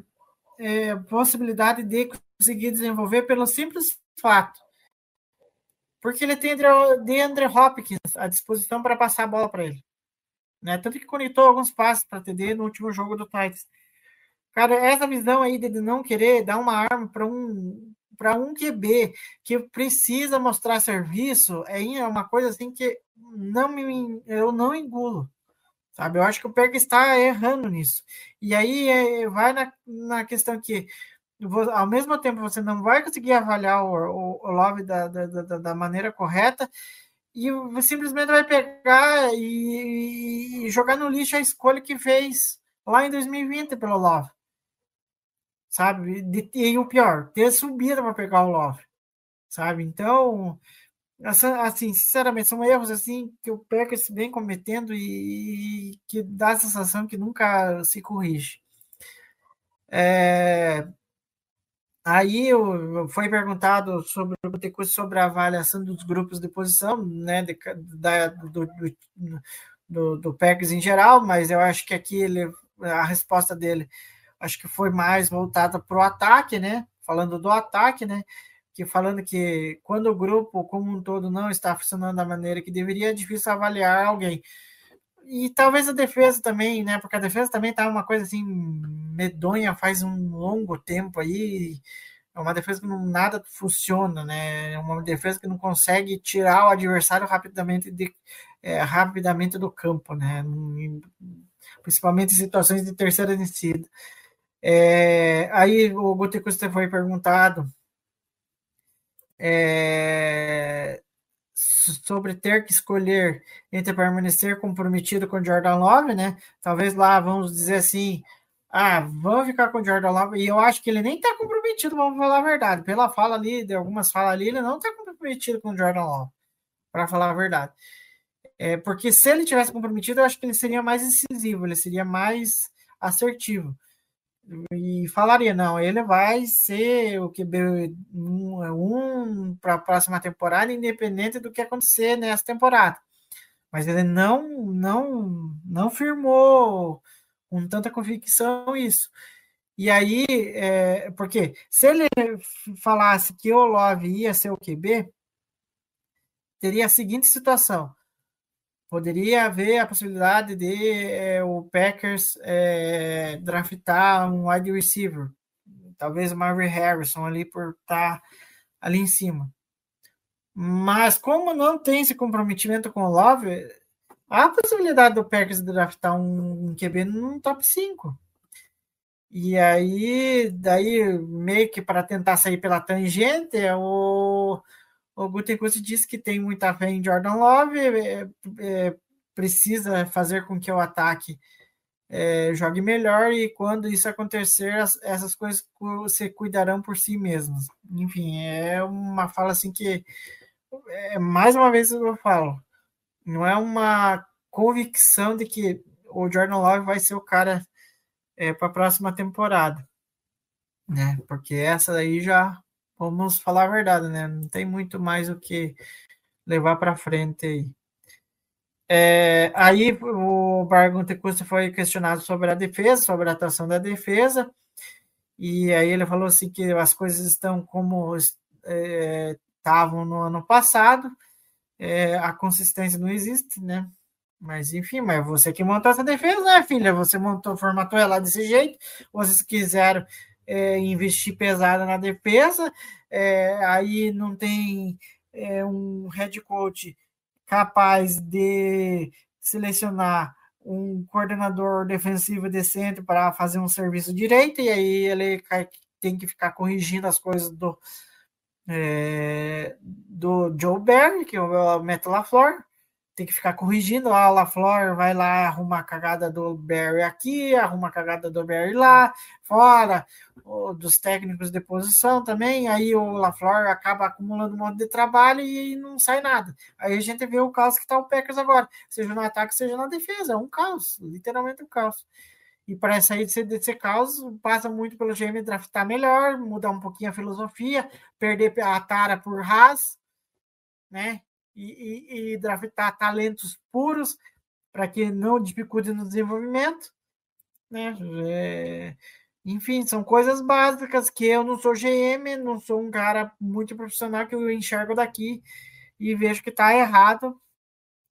é, possibilidade de conseguir desenvolver pelo simples fato. Porque ele tem de Andre Hopkins à disposição para passar a bola para ele. Né? Tanto que conectou alguns passos para TD no último jogo do Titans. Cara, essa visão aí de não querer dar uma arma para um para um QB que precisa mostrar serviço é uma coisa assim que não me eu não engulo sabe? Eu acho que o Pega está errando nisso. E aí é, vai na, na questão que ao mesmo tempo você não vai conseguir avaliar o, o, o Love da, da, da, da, maneira correta e simplesmente vai pegar e, e, jogar no lixo a escolha que fez lá em 2020 pelo Love. Sabe? De, e o pior, ter subido para pegar o Love. Sabe? Então, assim, sinceramente, são erros assim que o Packers vem cometendo e, que dá a sensação que nunca se corrige. É, aí foi perguntado sobre, sobre a avaliação dos grupos de posição, né, de, da, do, do, do, do Packers em geral, mas eu acho que aqui ele, a resposta dele acho que foi mais voltada para o ataque, né? Falando do ataque, né? Que falando que quando o grupo como um todo não está funcionando da maneira que deveria, é difícil avaliar alguém. E talvez a defesa também, né? Porque a defesa também tá uma coisa assim medonha faz um longo tempo aí. É uma defesa que não, nada funciona, né? É uma defesa que não consegue tirar o adversário rapidamente, de, é, rapidamente do campo, né? Principalmente em situações de terceira descida. É, aí o Gutecusta foi perguntado é, sobre ter que escolher entre permanecer comprometido com Jordan Love, né? Talvez lá vamos dizer assim, ah, vamos ficar com Jordan Love, e eu acho que ele nem tá comprometido, vamos falar a verdade. Pela fala ali, de algumas falas ali, ele não tá comprometido com Jordan Love, para falar a verdade. É, porque se ele tivesse comprometido, eu acho que ele seria mais incisivo, ele seria mais assertivo e falaria, não, ele vai ser o QB um, um para a próxima temporada, independente do que acontecer nessa temporada. Mas ele não, não, não firmou com tanta convicção isso. E aí, é, porque se ele falasse que o Love ia ser o QB, teria a seguinte situação: poderia haver a possibilidade de é, o Packers é, draftar um wide receiver, talvez o Marvin Harrison ali por estar tá ali em cima. Mas como não tem esse comprometimento com o Love, há a possibilidade do Packers draftar um, QB no top 5. E aí, daí, meio que para tentar sair pela tangente, o, o Gutekunst disse que tem muita fé em Jordan Love, é, é, precisa fazer com que o ataque é, jogue melhor e quando isso acontecer, as, essas coisas se cuidarão por si mesmas. Enfim, é uma fala assim que, é, mais uma vez eu falo, não é uma convicção de que o Jordan Love vai ser o cara é, para a próxima temporada, né? Porque essa daí já vamos falar a verdade, né? Não tem muito mais o que levar para frente aí. É, aí o Bargon Tecusta foi questionado sobre a defesa, sobre a atuação da defesa, e aí ele falou assim que as coisas estão como é, estavam no ano passado, é, a consistência não existe, né? Mas enfim, mas você que montou essa defesa, né, filha? Você montou, formatou ela desse jeito, vocês quiseram é, investir pesada na defesa, é, aí não tem é, um head coach capaz de selecionar um coordenador defensivo decente para fazer um serviço direito, e aí ele tem que ficar corrigindo as coisas do, é, do Joe Barry, que é o Matt LaFleur, tem que ficar corrigindo. Ah, o LaFleur vai lá arrumar a cagada do Barry aqui, arruma a cagada do Barry lá, fora dos técnicos de posição também. Aí o LaFleur acaba acumulando um monte de trabalho e não sai nada. Aí a gente vê o caos que está o Packers agora, seja no ataque, seja na defesa. É um caos, literalmente um caos. E para sair desse, desse caos, passa muito pelo GM draftar melhor, mudar um pouquinho a filosofia, perder a tara por Haas, né? E, e, e draftar talentos puros para que não dificulte no desenvolvimento, né? É, enfim, são coisas básicas que eu não sou GM, não sou um cara muito profissional que eu enxergo daqui e vejo que está errado.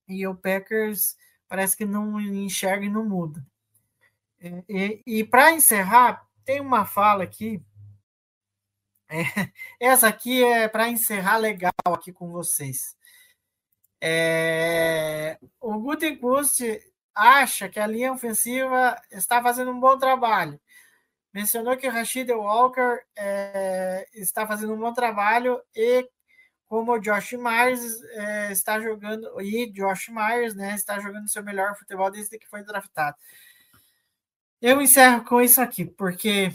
E o Packers parece que não enxerga e não muda. E, e para encerrar, tem uma fala aqui. É, essa aqui é para encerrar legal aqui com vocês. É, o Gutenkust acha que a linha ofensiva está fazendo um bom trabalho. Mencionou que o Rashid Walker é, está fazendo um bom trabalho e como o Josh Myers é, está jogando, e Josh Myers né, está jogando seu melhor futebol desde que foi draftado. Eu encerro com isso aqui, porque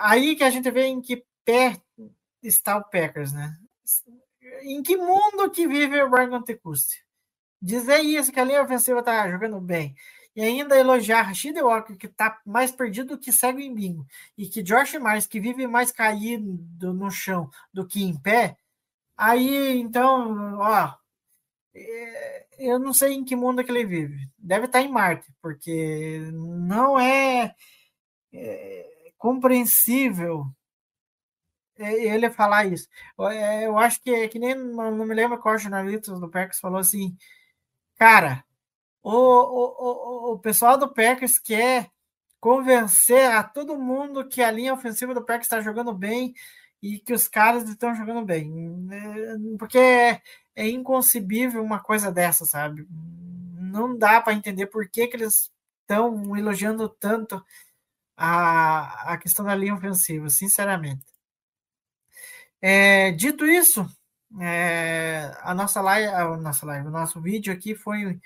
aí que a gente vê em que pé está o Packers, né? Em que mundo que vive o Brian Gutekunst? Dizer isso, que a linha ofensiva está jogando bem, e ainda elogiar Rashid Walker, que está mais perdido que cego em bingo, e que Josh Myers, que vive mais caído no chão do que em pé, aí, então, ó, é, eu não sei em que mundo que ele vive. Deve estar em Marte, porque não é, é compreensível ele falar isso. É, eu acho que, é que nem não me lembro qual jornalista do Packers falou assim, cara, o, o, o, o pessoal do Packers quer convencer a todo mundo que a linha ofensiva do Packers está jogando bem e que os caras estão jogando bem. Porque é inconcebível uma coisa dessa, sabe? Não dá para entender por que, que eles estão elogiando tanto a, a questão da linha ofensiva, sinceramente. É, dito isso, é, a nossa live, a nossa live, o nosso vídeo aqui foi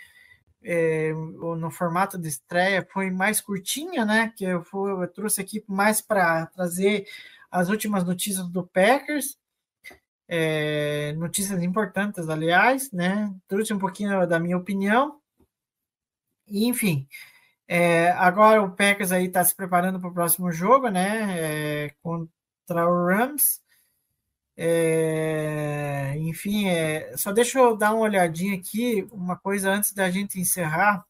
é, no formato de estreia, foi mais curtinha, né? Que eu, fui, eu trouxe aqui mais para trazer as últimas notícias do Packers é, notícias importantes, aliás, né? Trouxe um pouquinho da minha opinião. Enfim, é, agora o Packers aí está se preparando para o próximo jogo, né? É, contra o Rams. É, enfim, é, só deixa eu dar uma olhadinha aqui, uma coisa antes da gente encerrar.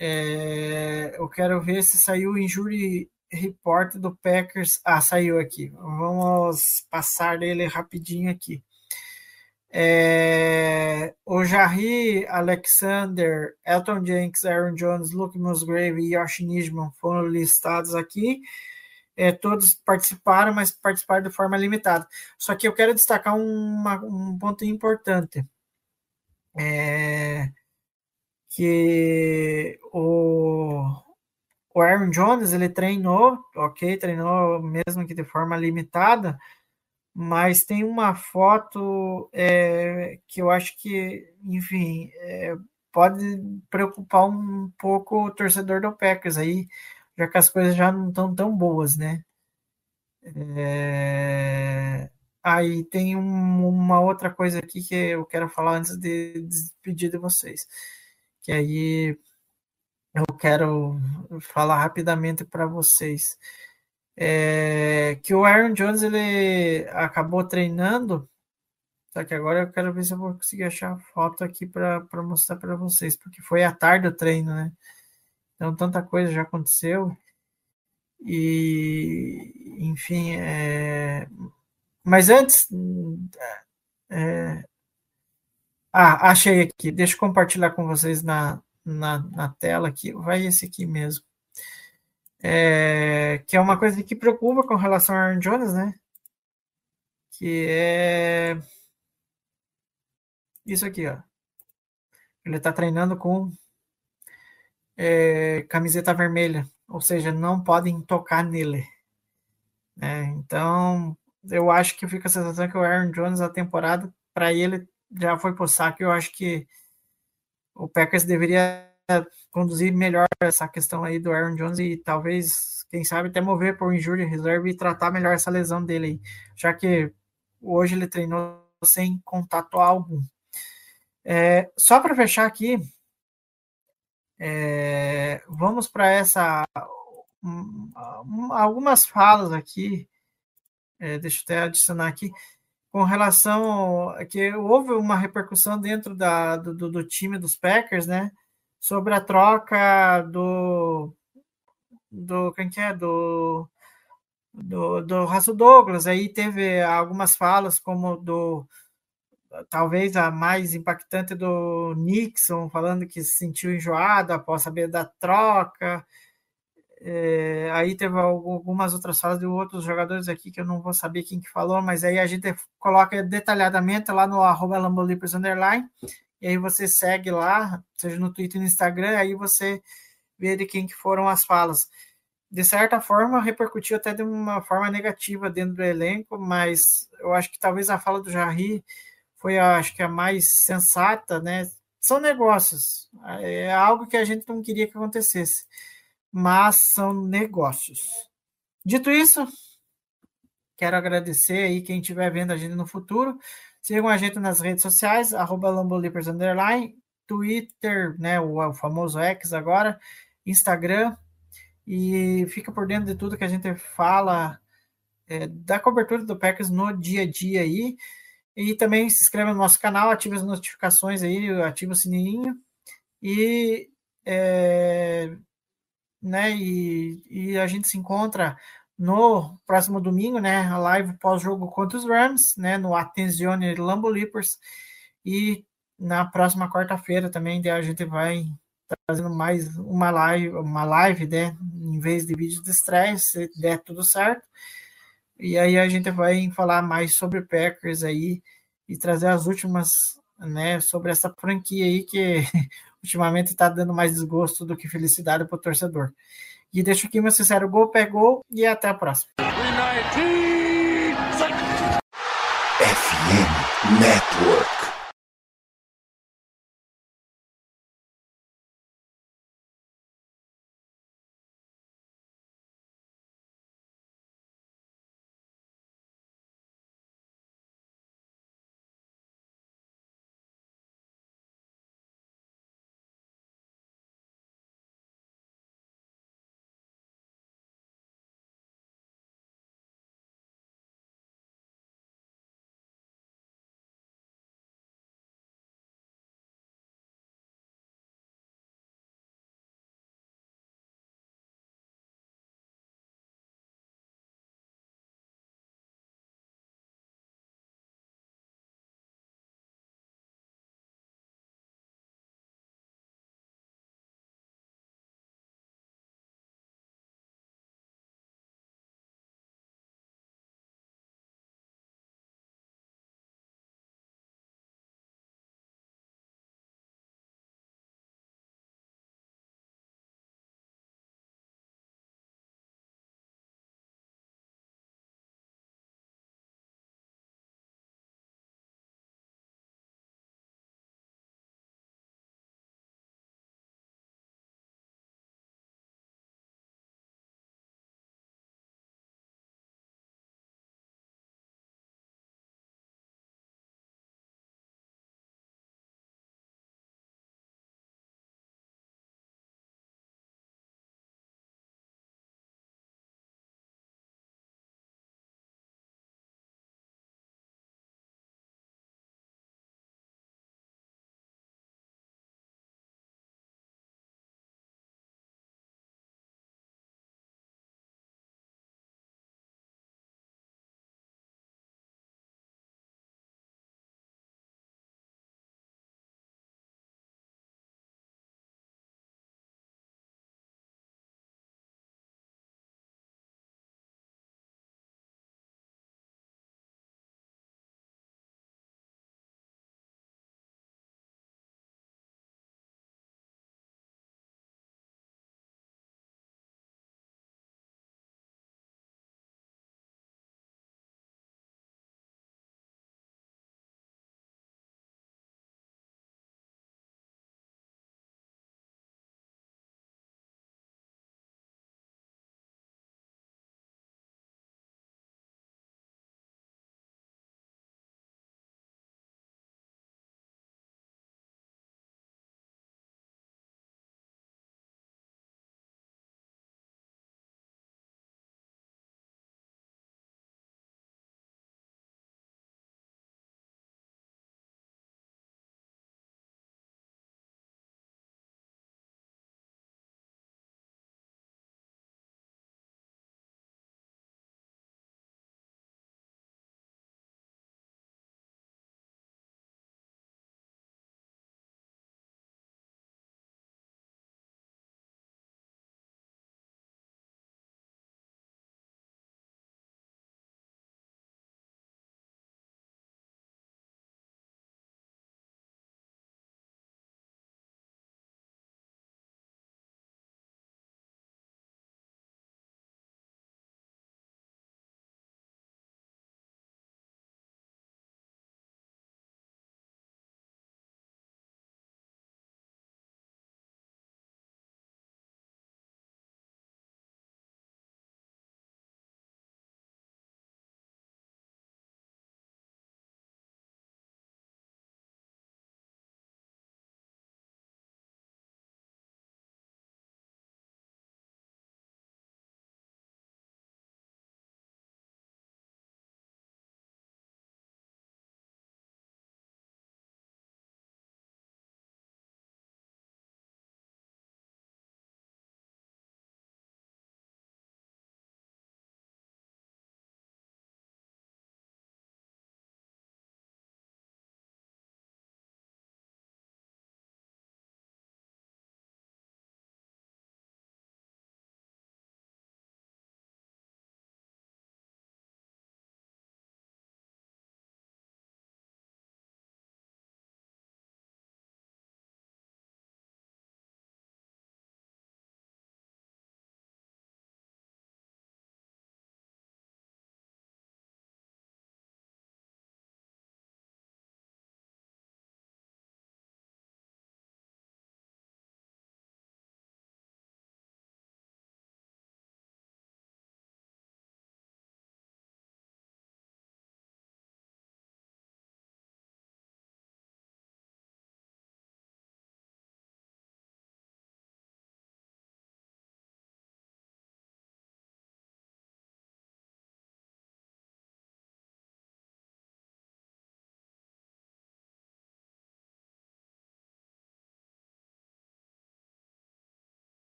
É, eu quero ver se saiu o injury report do Packers. Ah, saiu aqui. Vamos passar ele rapidinho aqui. É, o Jarry, Alexander, Elton Jenks, Aaron Jones, Luke Musgrave e Yoshi Nijman foram listados aqui. É, todos participaram, mas participaram de forma limitada. Só que eu quero destacar uma, um ponto importante. É, que o, o Aaron Jones, ele treinou, ok, treinou mesmo que de forma limitada, mas tem uma foto é, que eu acho que, enfim, é, pode preocupar um pouco o torcedor do Packers aí, já que as coisas já não estão tão boas, né? É, aí tem um, uma outra coisa aqui que eu quero falar antes de despedir de vocês, que aí eu quero falar rapidamente para vocês. É, que o Aaron Jones ele acabou treinando Só que agora eu quero ver se eu vou conseguir achar a foto aqui para mostrar para vocês, porque foi à tarde o treino, né? Então tanta coisa já aconteceu. E, enfim, é... mas antes. É... Ah, achei aqui. Deixa eu compartilhar com vocês na, na, na tela aqui. Vai esse aqui mesmo. É... Que é uma coisa que preocupa com relação a Aaron Jones, né? Que é isso aqui, ó. Ele está treinando com é, camiseta vermelha, ou seja, não podem tocar nele. É, então, eu acho que fica a sensação que o Aaron Jones, a temporada, para ele, já foi pro saco. Eu acho que o Packers deveria conduzir melhor essa questão aí do Aaron Jones e talvez, quem sabe, até mover por injury reserve e tratar melhor essa lesão dele aí, já que hoje ele treinou sem contato algum. É, só para fechar aqui, é, vamos para essa um, algumas falas aqui. É, deixa eu até adicionar aqui com relação a que houve uma repercussão dentro da, do, do, time dos Packers, né? Sobre a troca do do quem que é do do, do Russell Douglas. Aí teve algumas falas como do talvez a mais impactante do Nixon, falando que se sentiu enjoado após saber da troca. É, aí teve algumas outras falas de outros jogadores aqui que eu não vou saber quem que falou, mas aí a gente coloca detalhadamente lá no arroba Underline, e aí você segue lá, seja no Twitter e no Instagram, aí você vê de quem que foram as falas. De certa forma, repercutiu até de uma forma negativa dentro do elenco, mas eu acho que talvez a fala do Jarry foi, acho que, a mais sensata, né? São negócios, é algo que a gente não queria que acontecesse, mas são negócios. Dito isso, quero agradecer aí quem estiver vendo a gente no futuro. Sigam a gente nas redes sociais, arroba Underline, Twitter, né, o, o famoso X agora, Instagram, e fica por dentro de tudo que a gente fala é, da cobertura do Packers no dia a dia aí. E também se inscreve no nosso canal, ative as notificações aí, ativa o sininho. E, é, né, e, e a gente se encontra no próximo domingo, né, a live pós-jogo contra os Rams, né, no Attenzione Lambo Leapers. E na próxima quarta-feira também a gente vai trazendo mais uma live, uma live, né, em vez de vídeo de estresse, se der tudo certo. E aí a gente vai falar mais sobre Packers aí e trazer as últimas, né, sobre essa franquia aí que ultimamente está dando mais desgosto do que felicidade para o torcedor. E deixo aqui meu sincero gol, pegou e até a próxima. FM Network.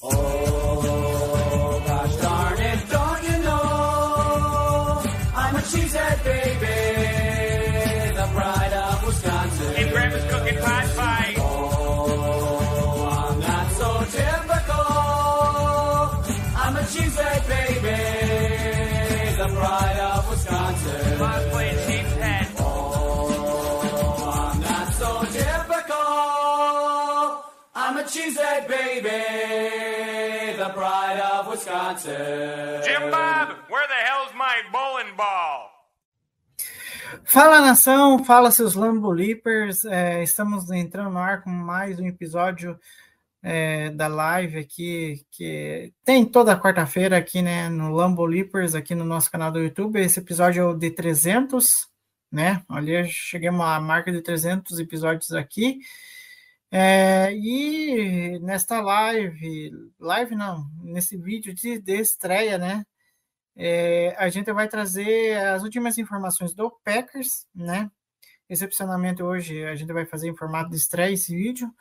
Oh, A cheesehead baby, the pride of Wisconsin. Jim Bob, where the hell's my bowling ball? Fala nação, fala seus Lambo Leapers. É, estamos entrando no ar com mais um episódio é, da live aqui, que tem toda quarta-feira aqui né, no Lambo Leapers, aqui no nosso canal do YouTube. Esse episódio é o de 300, né? Ali chegamos à marca de 300 episódios aqui. É, e nesta live, live não, nesse vídeo de, de estreia, né? É, a gente vai trazer as últimas informações do Packers, né? Excepcionalmente hoje a gente vai fazer em formato de estreia esse vídeo.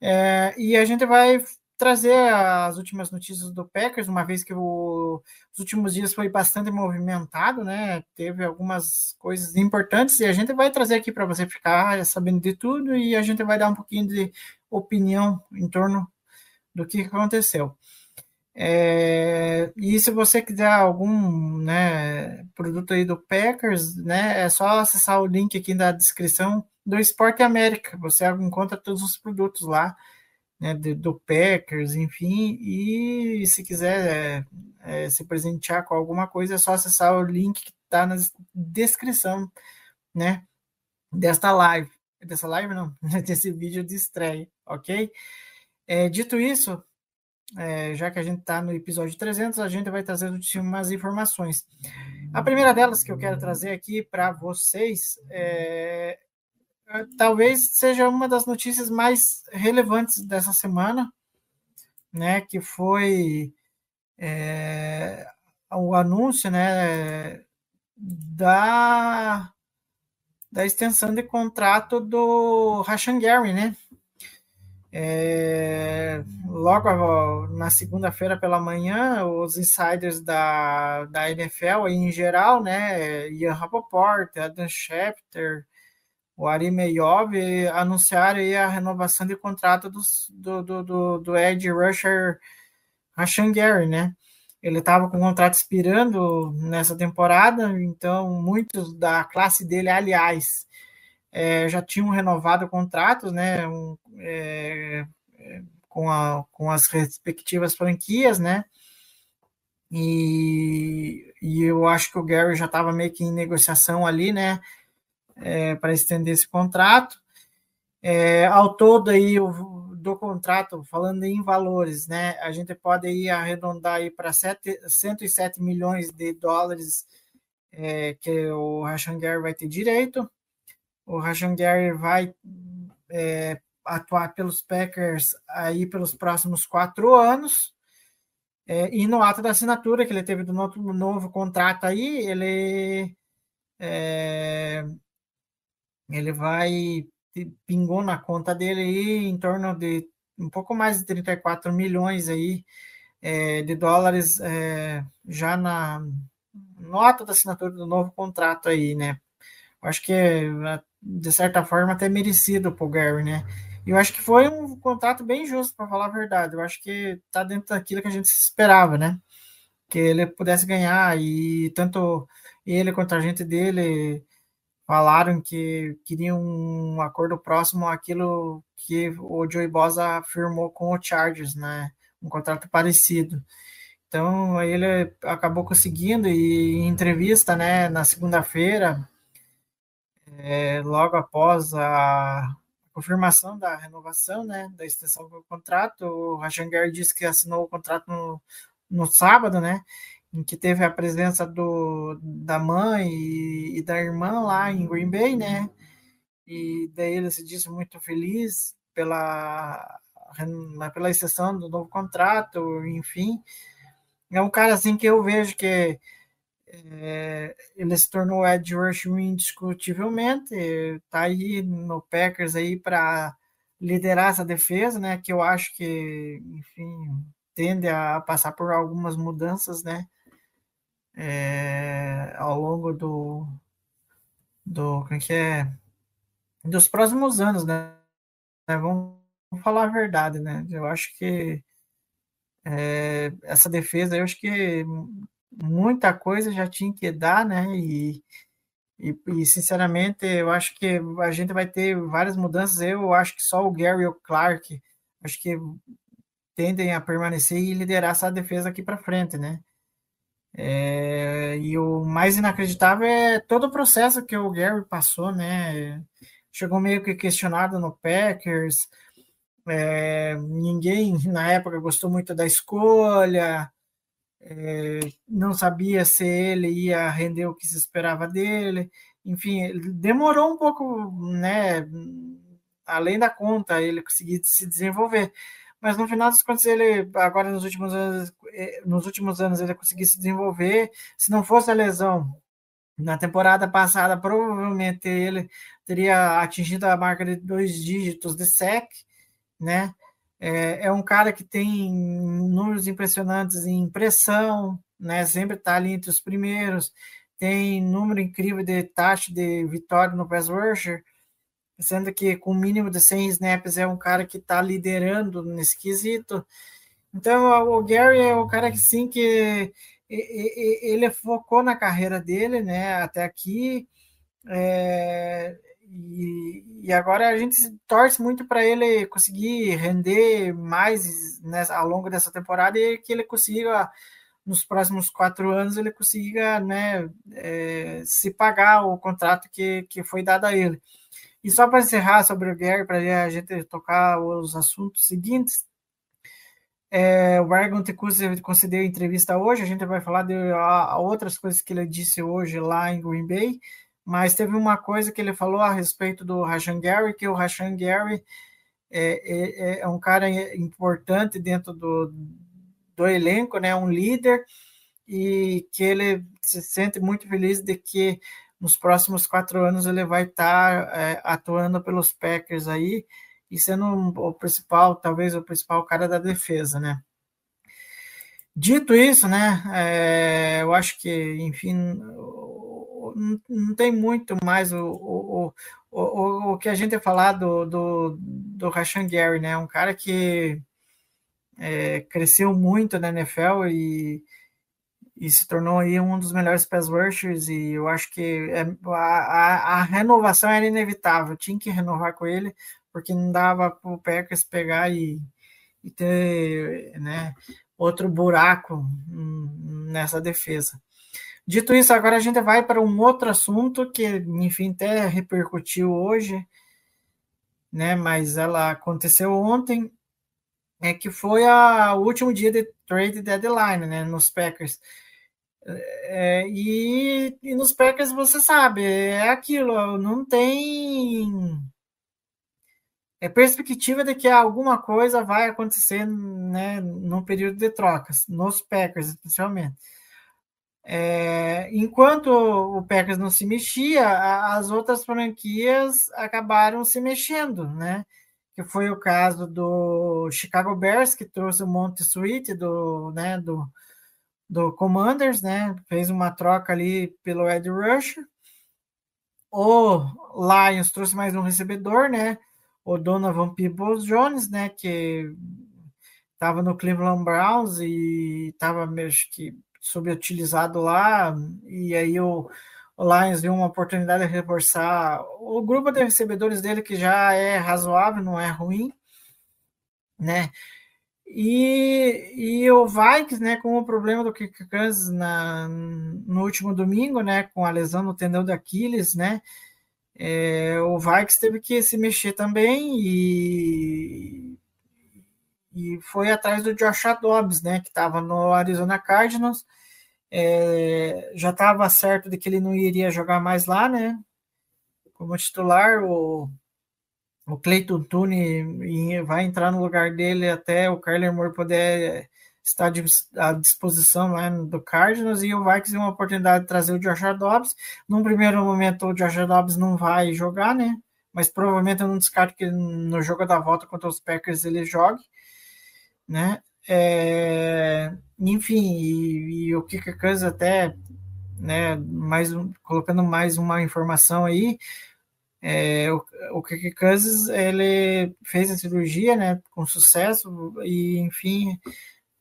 É, e a gente vai trazer as últimas notícias do Packers, uma vez que o, os últimos dias foi bastante movimentado, né? Teve algumas coisas importantes e a gente vai trazer aqui para você ficar sabendo de tudo e a gente vai dar um pouquinho de opinião em torno do que aconteceu. É, e se você quiser algum né, produto aí do Packers, né, é só acessar o link aqui na descrição do Esporte América. Você encontra todos os produtos lá, né, do, do Packers, enfim. E se quiser é, é, se presentear com alguma coisa, é só acessar o link que está na descrição, né, desta live. Dessa live não, desse vídeo de estreia, ok? É, dito isso, é, já que a gente está no episódio 300, a gente vai trazer umas informações. A primeira delas que eu quero trazer aqui para vocês é, talvez seja uma das notícias mais relevantes dessa semana, né, que foi é, o anúncio, né, da da extensão de contrato do Rashan Gary, né? É, logo na segunda-feira pela manhã, os insiders da, da NFL em geral, né, Ian Rapoport, Adam Schefter, o Ari Meyov, anunciaram a renovação de contrato do, do, do, do Ed Rusher Rashan Gary, né? Ele estava com o contrato expirando nessa temporada, então muitos da classe dele, aliás, é, já tinham renovado contratos, né, um, é, com, a, com as respectivas franquias, né, e, e eu acho que o Gary já estava meio que em negociação ali, né, é, para estender esse contrato. É, ao todo aí o, do contrato, falando em valores, né, a gente pode aí arredondar aí para 107 milhões de dólares é, que o Rashan Gary vai ter direito, o Rashan Gary vai é, atuar pelos Packers aí pelos próximos quatro anos. É, e no ato da assinatura que ele teve do novo, novo contrato aí, ele é, ele vai pingou na conta dele aí em torno de um pouco mais de 34 milhões aí é, de dólares é, já na nota da assinatura do novo contrato aí, né? Acho que de certa forma, até merecido o Gary, né? E eu acho que foi um contrato bem justo, para falar a verdade. Eu acho que está dentro daquilo que a gente esperava, né? Que ele pudesse ganhar, e tanto ele quanto a gente dele falaram que queriam um acordo próximo àquilo que o Joey Bosa firmou com o Chargers, né? Um contrato parecido. Então, ele acabou conseguindo, e em entrevista, né, na segunda-feira, é, logo após a confirmação da renovação, né, da extensão do contrato, o Rashangar disse que assinou o contrato no, no sábado, né, em que teve a presença do, da mãe e, e da irmã lá em Green Bay, né, e daí ele se disse muito feliz pela, pela extensão do novo contrato, enfim. É um cara assim que eu vejo que é, ele se tornou Ed Rush indiscutivelmente, está aí no Packers aí para liderar essa defesa, né? Que eu acho que, enfim, tende a passar por algumas mudanças, né? É, ao longo do, do como é que é dos próximos anos, né? Vamos falar a verdade, né? Eu acho que é, essa defesa, eu acho que muita coisa já tinha que dar, né? E, e, e, sinceramente, eu acho que a gente vai ter várias mudanças. Eu acho que só o Gary e o Clark, acho que tendem a permanecer e liderar essa defesa aqui para frente, né? É, e o mais inacreditável é todo o processo que o Gary passou, né? Chegou meio que questionado no Packers, é, ninguém na época gostou muito da escolha, é, não sabia se ele ia render o que se esperava dele. Enfim, demorou um pouco, né? Além da conta, ele conseguir se desenvolver. Mas no final das contas, ele agora nos últimos anos, é, nos últimos anos ele conseguiu se desenvolver. Se não fosse a lesão na temporada passada, provavelmente ele teria atingido a marca de dois dígitos de sec, né? É, é um cara que tem números impressionantes em impressão, né? Sempre está ali entre os primeiros. Tem número incrível de taxa de vitória no pass rusher, sendo que com mínimo de 100 snaps é um cara que está liderando nesse quesito. Então, o Gary é um cara que sim que ele focou na carreira dele, né? Até aqui. É, e, e, agora a gente torce muito para ele conseguir render mais né, ao longo dessa temporada e que ele consiga, nos próximos quatro anos, ele consiga né, é, se pagar o contrato que, que foi dado a ele. E só para encerrar sobre o Gary, para a gente tocar os assuntos seguintes, é, o Argon Tecus concedeu entrevista hoje, a gente vai falar de a, outras coisas que ele disse hoje lá em Green Bay, mas teve uma coisa que ele falou a respeito do Rashan Gary, que o Rashan Gary é, é, é um cara importante dentro do, do elenco, né, um líder, e que ele se sente muito feliz de que nos próximos quatro anos ele vai estar é, atuando pelos Packers aí, e sendo o principal, talvez o principal cara da defesa, né. Dito isso, né, é, eu acho que, enfim, não, tem muito mais o, o, o, o, que a gente falar do, do, do Rashan Gary, né? Um cara que é, cresceu muito na NFL e, e se tornou aí um dos melhores pass rushers e eu acho que é, a, a, renovação era inevitável, tinha que renovar com ele, porque não dava para o Packers pegar e, e ter né, outro buraco nessa defesa. Dito isso, agora a gente vai para um outro assunto que, enfim, até repercutiu hoje, né? Mas ela aconteceu ontem, é que foi a, o último dia de trade deadline, né? Nos Packers. É, e, e nos Packers você sabe, é aquilo, não tem é perspectiva de que alguma coisa vai acontecer né, no período de trocas, nos Packers especialmente. É, enquanto o Packers não se mexia, as outras franquias acabaram se mexendo, né? Que foi o caso do Chicago Bears, que trouxe o Monte Sweet do, né, do, do Commanders, né? Fez uma troca ali pelo Ed Rush. O Lions trouxe mais um recebedor, né? O Donovan Peoples Jones, né? Que estava no Cleveland Browns e estava, acho que subutilizado lá, e aí o, o Lions viu uma oportunidade de reforçar o grupo de recebedores dele, que já é razoável, não é ruim, né? E, e o Vikings, né, com o problema do Kirk na, no último domingo, né, com a lesão no tendão de Aquiles, né, é, o Vikings teve que se mexer também e, e foi atrás do Josh Dobbs, né, que estava no Arizona Cardinals. É, já estava certo de que ele não iria jogar mais lá, né? Como titular, o, o Cleiton Tune vai entrar no lugar dele até o Kyler Moore poder estar à disposição do Cardinals e o Vikings tem uma oportunidade de trazer o Josh Dobbs. Num primeiro momento, o Josh Dobbs não vai jogar, né? Mas provavelmente eu não descarto que no jogo da volta contra os Packers ele jogue né? É, enfim, e, e o Kicker Cousins até, né, mais colocando mais uma informação aí, é, o, o Kirk Cousins, ele fez a cirurgia, né, com sucesso, e enfim,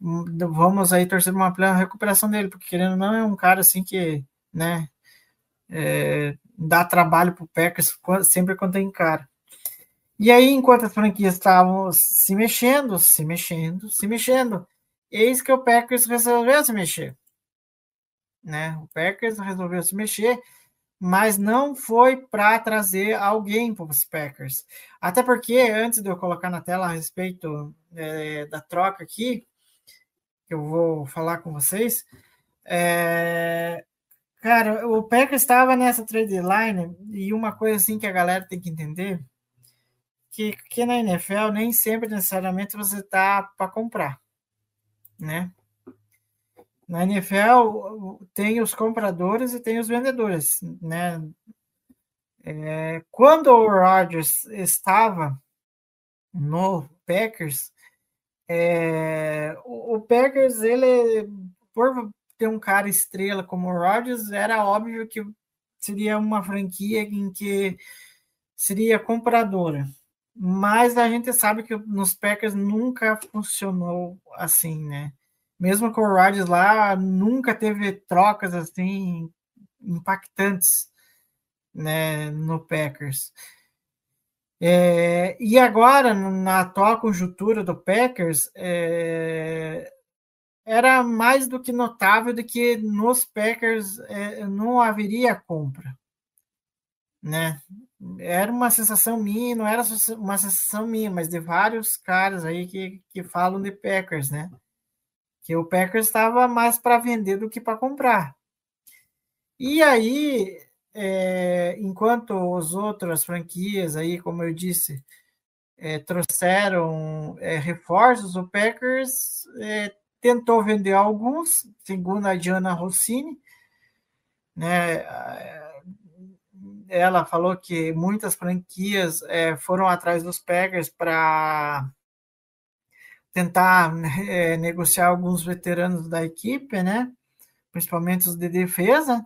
vamos aí torcer uma plena recuperação dele, porque querendo não é um cara assim que, né, é, dá trabalho para o Packers sempre quando tem cara. E aí, enquanto as franquias estavam se mexendo, se mexendo, se mexendo, eis que o Packers resolveu se mexer. Né? O Packers resolveu se mexer, mas não foi para trazer alguém para os Packers. Até porque, antes de eu colocar na tela a respeito é, da troca aqui, que eu vou falar com vocês, é, cara, o Packers estava nessa trade line e uma coisa assim que a galera tem que entender que, que na NFL nem sempre necessariamente você tá para comprar, né? Na NFL tem os compradores e tem os vendedores, né? É, quando o Rodgers estava no Packers, é, o, Packers ele por ter um cara estrela como o Rodgers era óbvio que seria uma franquia em que seria compradora, mas a gente sabe que nos Packers nunca funcionou assim, né? Mesmo com o Rodgers lá, nunca teve trocas assim impactantes, né, no Packers. É, e agora, na atual conjuntura do Packers, é, era mais do que notável de que nos Packers é, não haveria compra, né? era uma sensação minha, não era uma sensação minha, mas de vários caras aí que, que falam de Packers, né? Que o Packers estava mais para vender do que para comprar. E aí, é, enquanto os outras franquias aí, como eu disse, é, trouxeram é, reforços, o Packers é, tentou vender alguns, segundo a Diana Rossini, né? ela falou que muitas franquias é, foram atrás dos Packers para tentar é, negociar alguns veteranos da equipe, né? Principalmente os de defesa.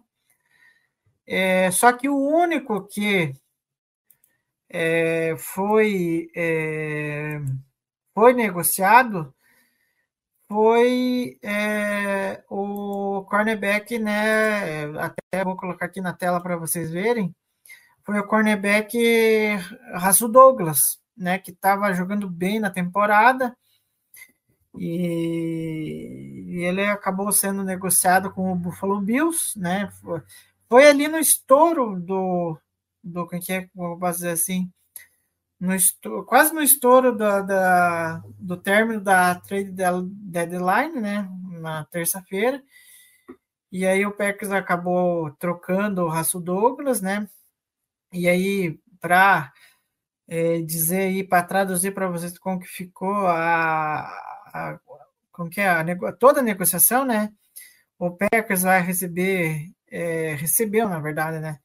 É, só que o único que é, foi é, foi negociado foi é, o cornerback, né? Até vou colocar aqui na tela para vocês verem foi o cornerback Rasul Douglas, né, que estava jogando bem na temporada e, ele acabou sendo negociado com o Buffalo Bills, né? Foi, foi ali no estouro do do que é, vou dizer assim, no estouro, quase no estouro da, da, do término da trade deadline, né? Na terça-feira. E aí o Packers acabou trocando o Rasul Douglas, né? E aí, para é, dizer aí, para traduzir para vocês como que ficou a, a que é a, toda a negociação, né? O Packers vai receber, é, recebeu, na verdade, né?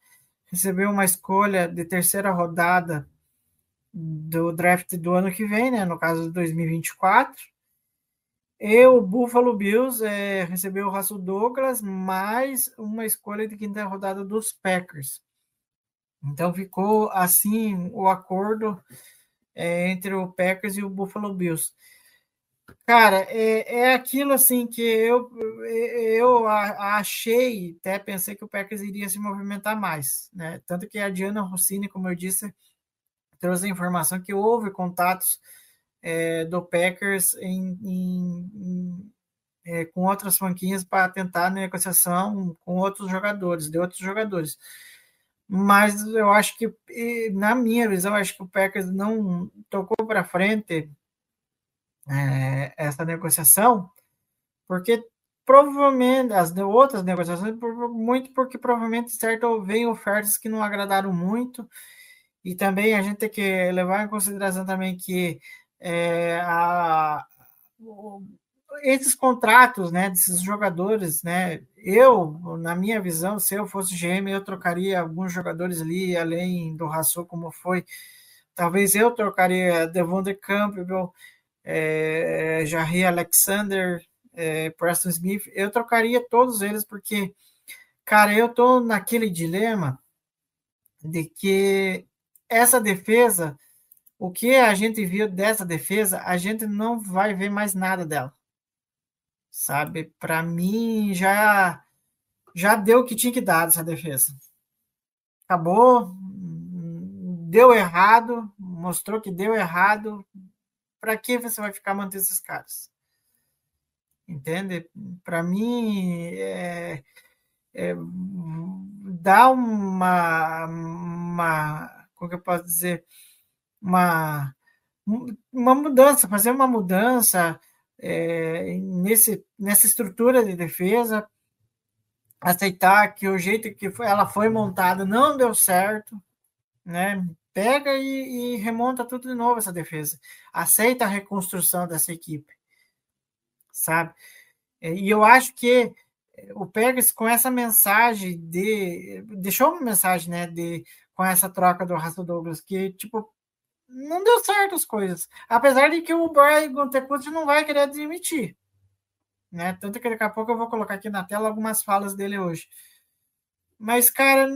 Recebeu uma escolha de terceira rodada do draft do ano que vem, né? No caso de 2024. E o Buffalo Bills é, recebeu o Russell Douglas mais uma escolha de quinta rodada dos Packers. Então ficou assim o acordo é, entre o Packers e o Buffalo Bills. Cara, é, é aquilo assim que eu, eu achei, até pensei que o Packers iria se movimentar mais, né? Tanto que a Diana Rossini, como eu disse, trouxe a informação que houve contatos é, do Packers em, em, em é, com outras franquias para tentar negociação com outros jogadores, de outros jogadores mas eu acho que, na minha visão, acho que o Packers não tocou para frente é, essa negociação, porque provavelmente as outras negociações, muito porque provavelmente certo vem ofertas que não agradaram muito, e também a gente tem que levar em consideração também que é, a, esses contratos, né, desses jogadores, né, eu, na minha visão, se eu fosse GM, eu trocaria alguns jogadores ali, além do Rassou, como foi, talvez eu trocaria Devon de Campbell, é, Jarry Alexander, é, Preston Smith, eu trocaria todos eles porque, cara, eu tô naquele dilema de que essa defesa, o que a gente viu dessa defesa, a gente não vai ver mais nada dela. Sabe? Para mim já já deu o que tinha que dar dessa defesa. Acabou, deu errado, mostrou que deu errado. Para que você vai ficar mantendo esses caras? Entende? Para mim, é, é, dá uma, uma. Como que eu posso dizer? Uma, uma mudança, fazer uma mudança é, nesse, nessa estrutura de defesa, aceitar que o jeito que ela foi montada não deu certo, né? Pega e, e, remonta tudo de novo essa defesa. Aceita a reconstrução dessa equipe, sabe? E eu acho que o Pegas com essa mensagem de deixou uma mensagem, né, de com essa troca do Rasto Douglas que tipo não deu certo as coisas, apesar de que o Brian Gontecucci não vai querer admitir, né? Tanto que daqui a pouco eu vou colocar aqui na tela algumas falas dele hoje. Mas cara,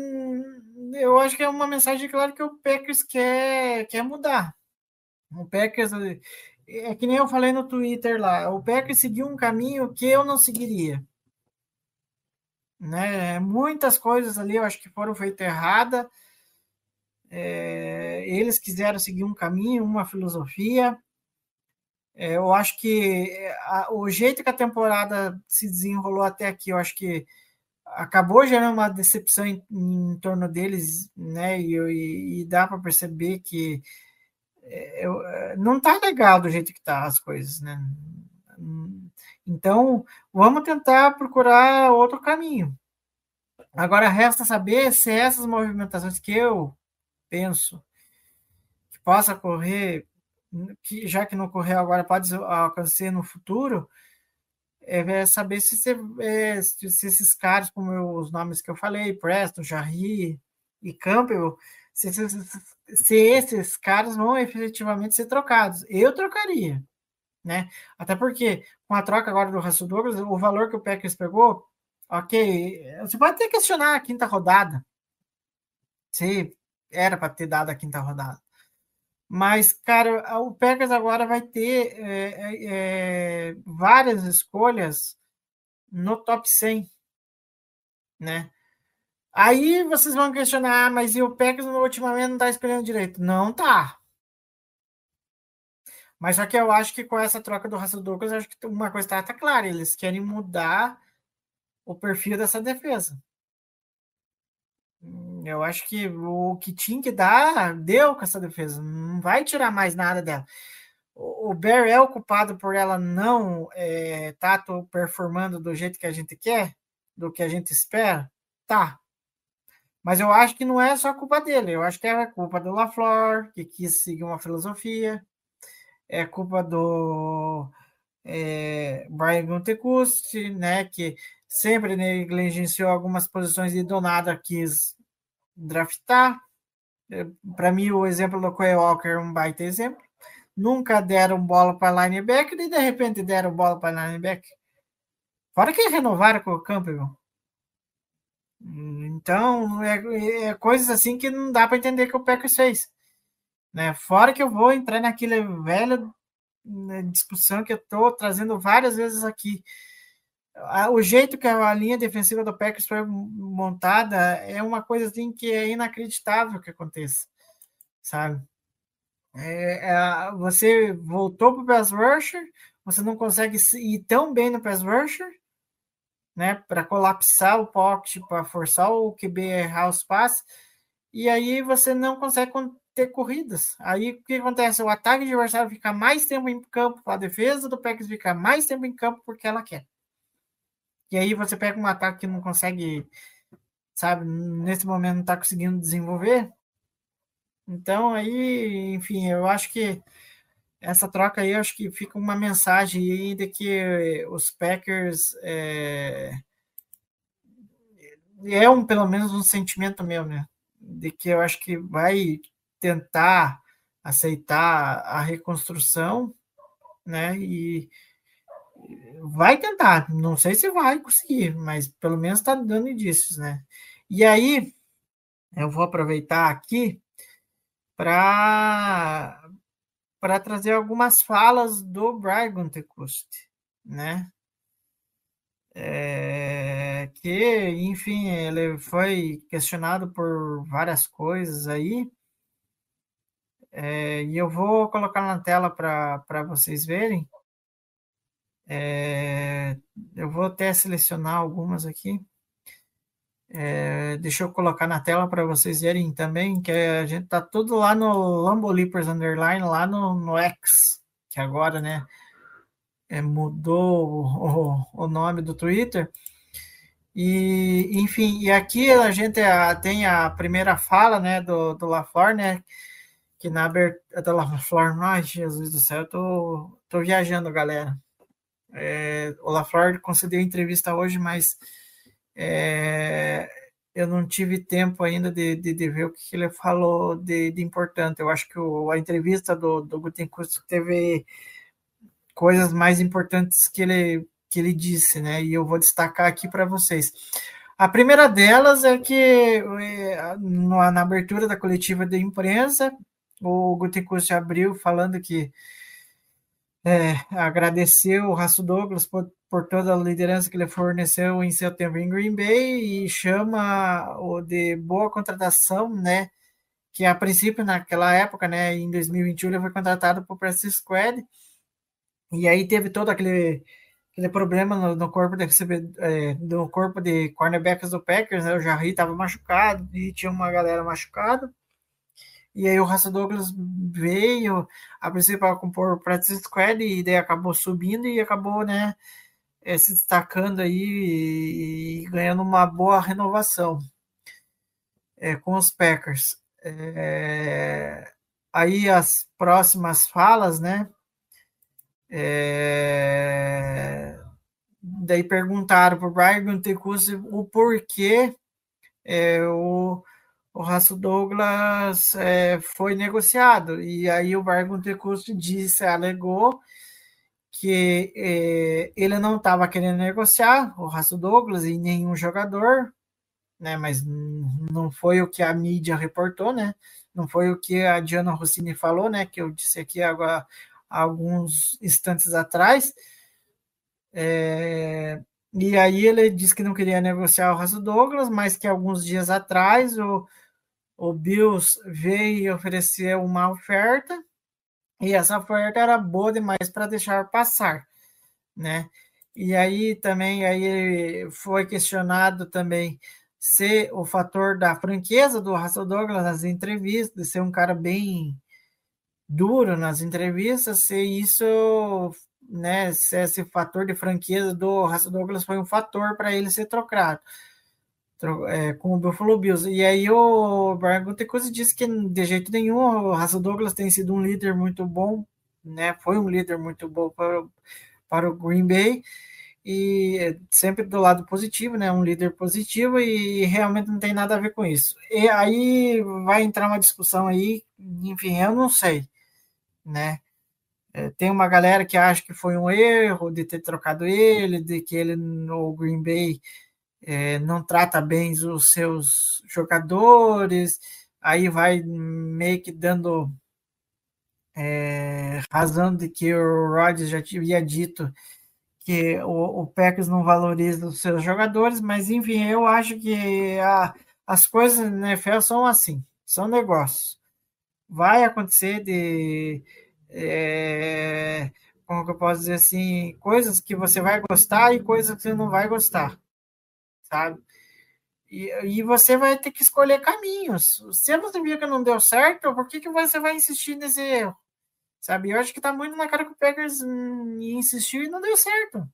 eu acho que é uma mensagem clara que o Packers quer quer mudar. O Packers é que nem eu falei no Twitter lá, o Packers seguiu um caminho que eu não seguiria né? Muitas coisas ali eu acho que foram feitas errada. É, eles quiseram seguir um caminho, uma filosofia. É, eu acho que a, o jeito que a temporada se desenrolou até aqui, eu acho que acabou gerando uma decepção em, em torno deles, né? E, e, e dá para perceber que é, eu, é, não tá legal do jeito que tá as coisas, né? Então, vamos tentar procurar outro caminho. Agora, resta saber se essas movimentações que eu penso que possa ocorrer, que já que não ocorreu agora, pode acontecer no futuro, é saber se, se, é, se esses caras, como os nomes que eu falei, Preston, Jarry e Campbell, se, se, se esses caras vão efetivamente ser trocados. Eu trocaria né? Até porque, com a troca agora do Russell Douglas, o valor que o Packers pegou, ok, você pode até questionar a quinta rodada, se era para ter dado a quinta rodada. Mas, cara, o Packers agora vai ter é, é, é várias escolhas no top 100, né? Aí vocês vão questionar, ah, mas e o Packers ultimamente não está esperando direito? Não tá. Mas só que eu acho que com essa troca do Russell Douglas, acho que uma coisa está tá clara, eles querem mudar o perfil dessa defesa. Eu acho que o que tinha que dar, deu com essa defesa. Não vai tirar mais nada dela. O Bear é o culpado por ela não é, tá performando do jeito que a gente quer, do que a gente espera? Tá. Mas eu acho que não é só culpa dele. Eu acho que é culpa do LaFleur, que quis seguir uma filosofia é culpa do é, Brian Gutekunst, né, que sempre negligenciou algumas posições e do nada quis draftar. É, para mim, o exemplo do Quay Walker é um baita exemplo. Nunca deram bola para linebacker e de repente deram bola para linebacker. Fora que renovaram com o Campbell. Então, é, é coisas assim que não dá para entender que o Packers fez. Né? Fora que eu vou entrar naquela velha né, discussão que eu estou trazendo várias vezes aqui. O jeito que a linha defensiva do Packers foi montada é uma coisa assim que é inacreditável que aconteça, sabe? É, é, você voltou para o pass rusher, você não consegue ir tão bem no pass rusher, né, para colapsar o pocket, para forçar o QB errar os passes, e aí você não consegue ter corridas. Aí o que acontece? O ataque adversário fica mais tempo em campo, a defesa do Packers fica mais tempo em campo porque ela quer. E aí você pega um ataque que não consegue, sabe, nesse momento não está conseguindo desenvolver. Então aí, enfim, eu acho que essa troca aí, acho que fica uma mensagem aí de que os Packers é, é um pelo menos um sentimento meu, né? De que eu acho que vai tentar aceitar a reconstrução, né? E vai tentar, não sei se vai conseguir, mas pelo menos está dando indícios, né? E aí eu vou aproveitar aqui para para trazer algumas falas do Brian Gutekunst, né? É, que, enfim, ele foi questionado por várias coisas aí, é, e eu vou colocar na tela para vocês verem. É, eu vou até selecionar algumas aqui. É, deixa eu colocar na tela para vocês verem também, que a gente tá tudo lá no Lambolipers Underline, lá no, no X, que agora, né, é, mudou o, o, nome do Twitter. E, enfim, e aqui a gente tem a primeira fala, né, do, do LaFleur, né, que na abertura da LaFleur, ai, Jesus do céu, eu tô, tô viajando, galera. É, o LaFleur concedeu entrevista hoje, mas é, eu não tive tempo ainda de, de, de, ver o que ele falou de, de importante. Eu acho que o, a entrevista do, do Gutenkust teve coisas mais importantes que ele, que ele disse, né? E eu vou destacar aqui para vocês. A primeira delas é que é, na abertura da coletiva de imprensa, o Gutenkust abriu falando que é, agradeceu o Raço Douglas por, por, toda a liderança que ele forneceu em setembro em Green Bay e chama o de boa contratação, né? Que a princípio, naquela época, né, em 2021, ele foi contratado o Practice Squad e aí teve todo aquele, aquele problema no, no corpo de é, no corpo de cornerbacks do Packers, né? O Jarry estava machucado e tinha uma galera machucada. E aí o Russell Douglas veio, a princípio para compor practice squad e daí acabou subindo e acabou, né, é, se destacando aí e, e ganhando uma boa renovação é, com os Packers. É, aí as próximas falas, né, é, daí perguntaram para o Brian Gutekunst o porquê o o Raço Douglas é, foi negociado. E aí o Bargon Tecusto disse, alegou que é, ele não estava querendo negociar o Raço Douglas e nenhum jogador, né? Mas não foi o que a mídia reportou, né? Não foi o que a Diana Rossini falou, né? Que eu disse aqui agora alguns instantes atrás. É, e aí ele disse que não queria negociar o Raço Douglas, mas que alguns dias atrás o o Bills veio e ofereceu uma oferta e essa oferta era boa demais para deixar passar, né? E aí também aí foi questionado também se o fator da franqueza do Russell Douglas nas entrevistas, de ser um cara bem duro nas entrevistas, se isso, né, se esse fator de franqueza do Russell Douglas foi um fator para ele ser trocado é, com o Buffalo Bills. E aí o Brian Gutekunst disse que de jeito nenhum o Russell Douglas tem sido um líder muito bom, né? Foi um líder muito bom para, para o Green Bay e sempre do lado positivo, né? Um líder positivo e realmente não tem nada a ver com isso. E aí vai entrar uma discussão aí, enfim, eu não sei, né? É, tem uma galera que acha que foi um erro de ter trocado ele, de que ele no Green Bay é, não trata bem os seus jogadores, aí vai meio que dando é, razão de que o Rodgers já havia dito que o, o Packers não valoriza os seus jogadores, mas enfim, eu acho que a, as coisas na NFL são assim, são negócios. Vai acontecer de. É, como eu posso dizer assim, coisas que você vai gostar e coisas que você não vai gostar sabe? E, e você vai ter que escolher caminhos. Se você viu que não deu certo, por que, que você vai insistir nesse erro? Sabe? Eu acho que tá muito na cara que o Packers hum, insistiu e não deu certo.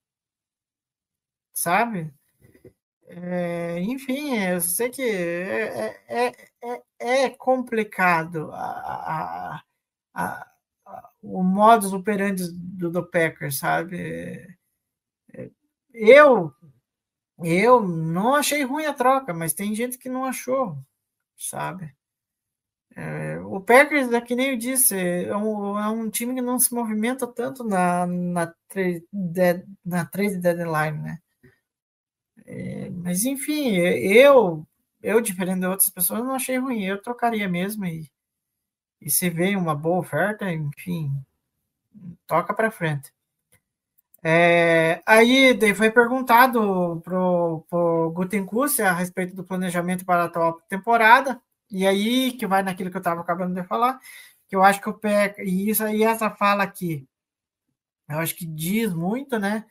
Sabe? É, enfim, eu sei que é, é, é, é complicado a, a, a, o modus operandi do, do Packers, sabe? É, eu eu não achei ruim a troca, mas tem gente que não achou, sabe? É, o Packers, é que nem eu disse, é um, é um time que não se movimenta tanto na, na, trade, na trade deadline, né? É, mas enfim, eu, eu, diferente de outras pessoas, não achei ruim. Eu trocaria mesmo e, e se vê uma boa oferta, enfim, toca para frente. É, aí foi perguntado pro, pro Gutenkust a respeito do planejamento para a atual temporada, e aí que vai naquilo que eu estava acabando de falar, que eu acho que o PEC, e isso aí, essa fala aqui, eu acho que diz muito, né?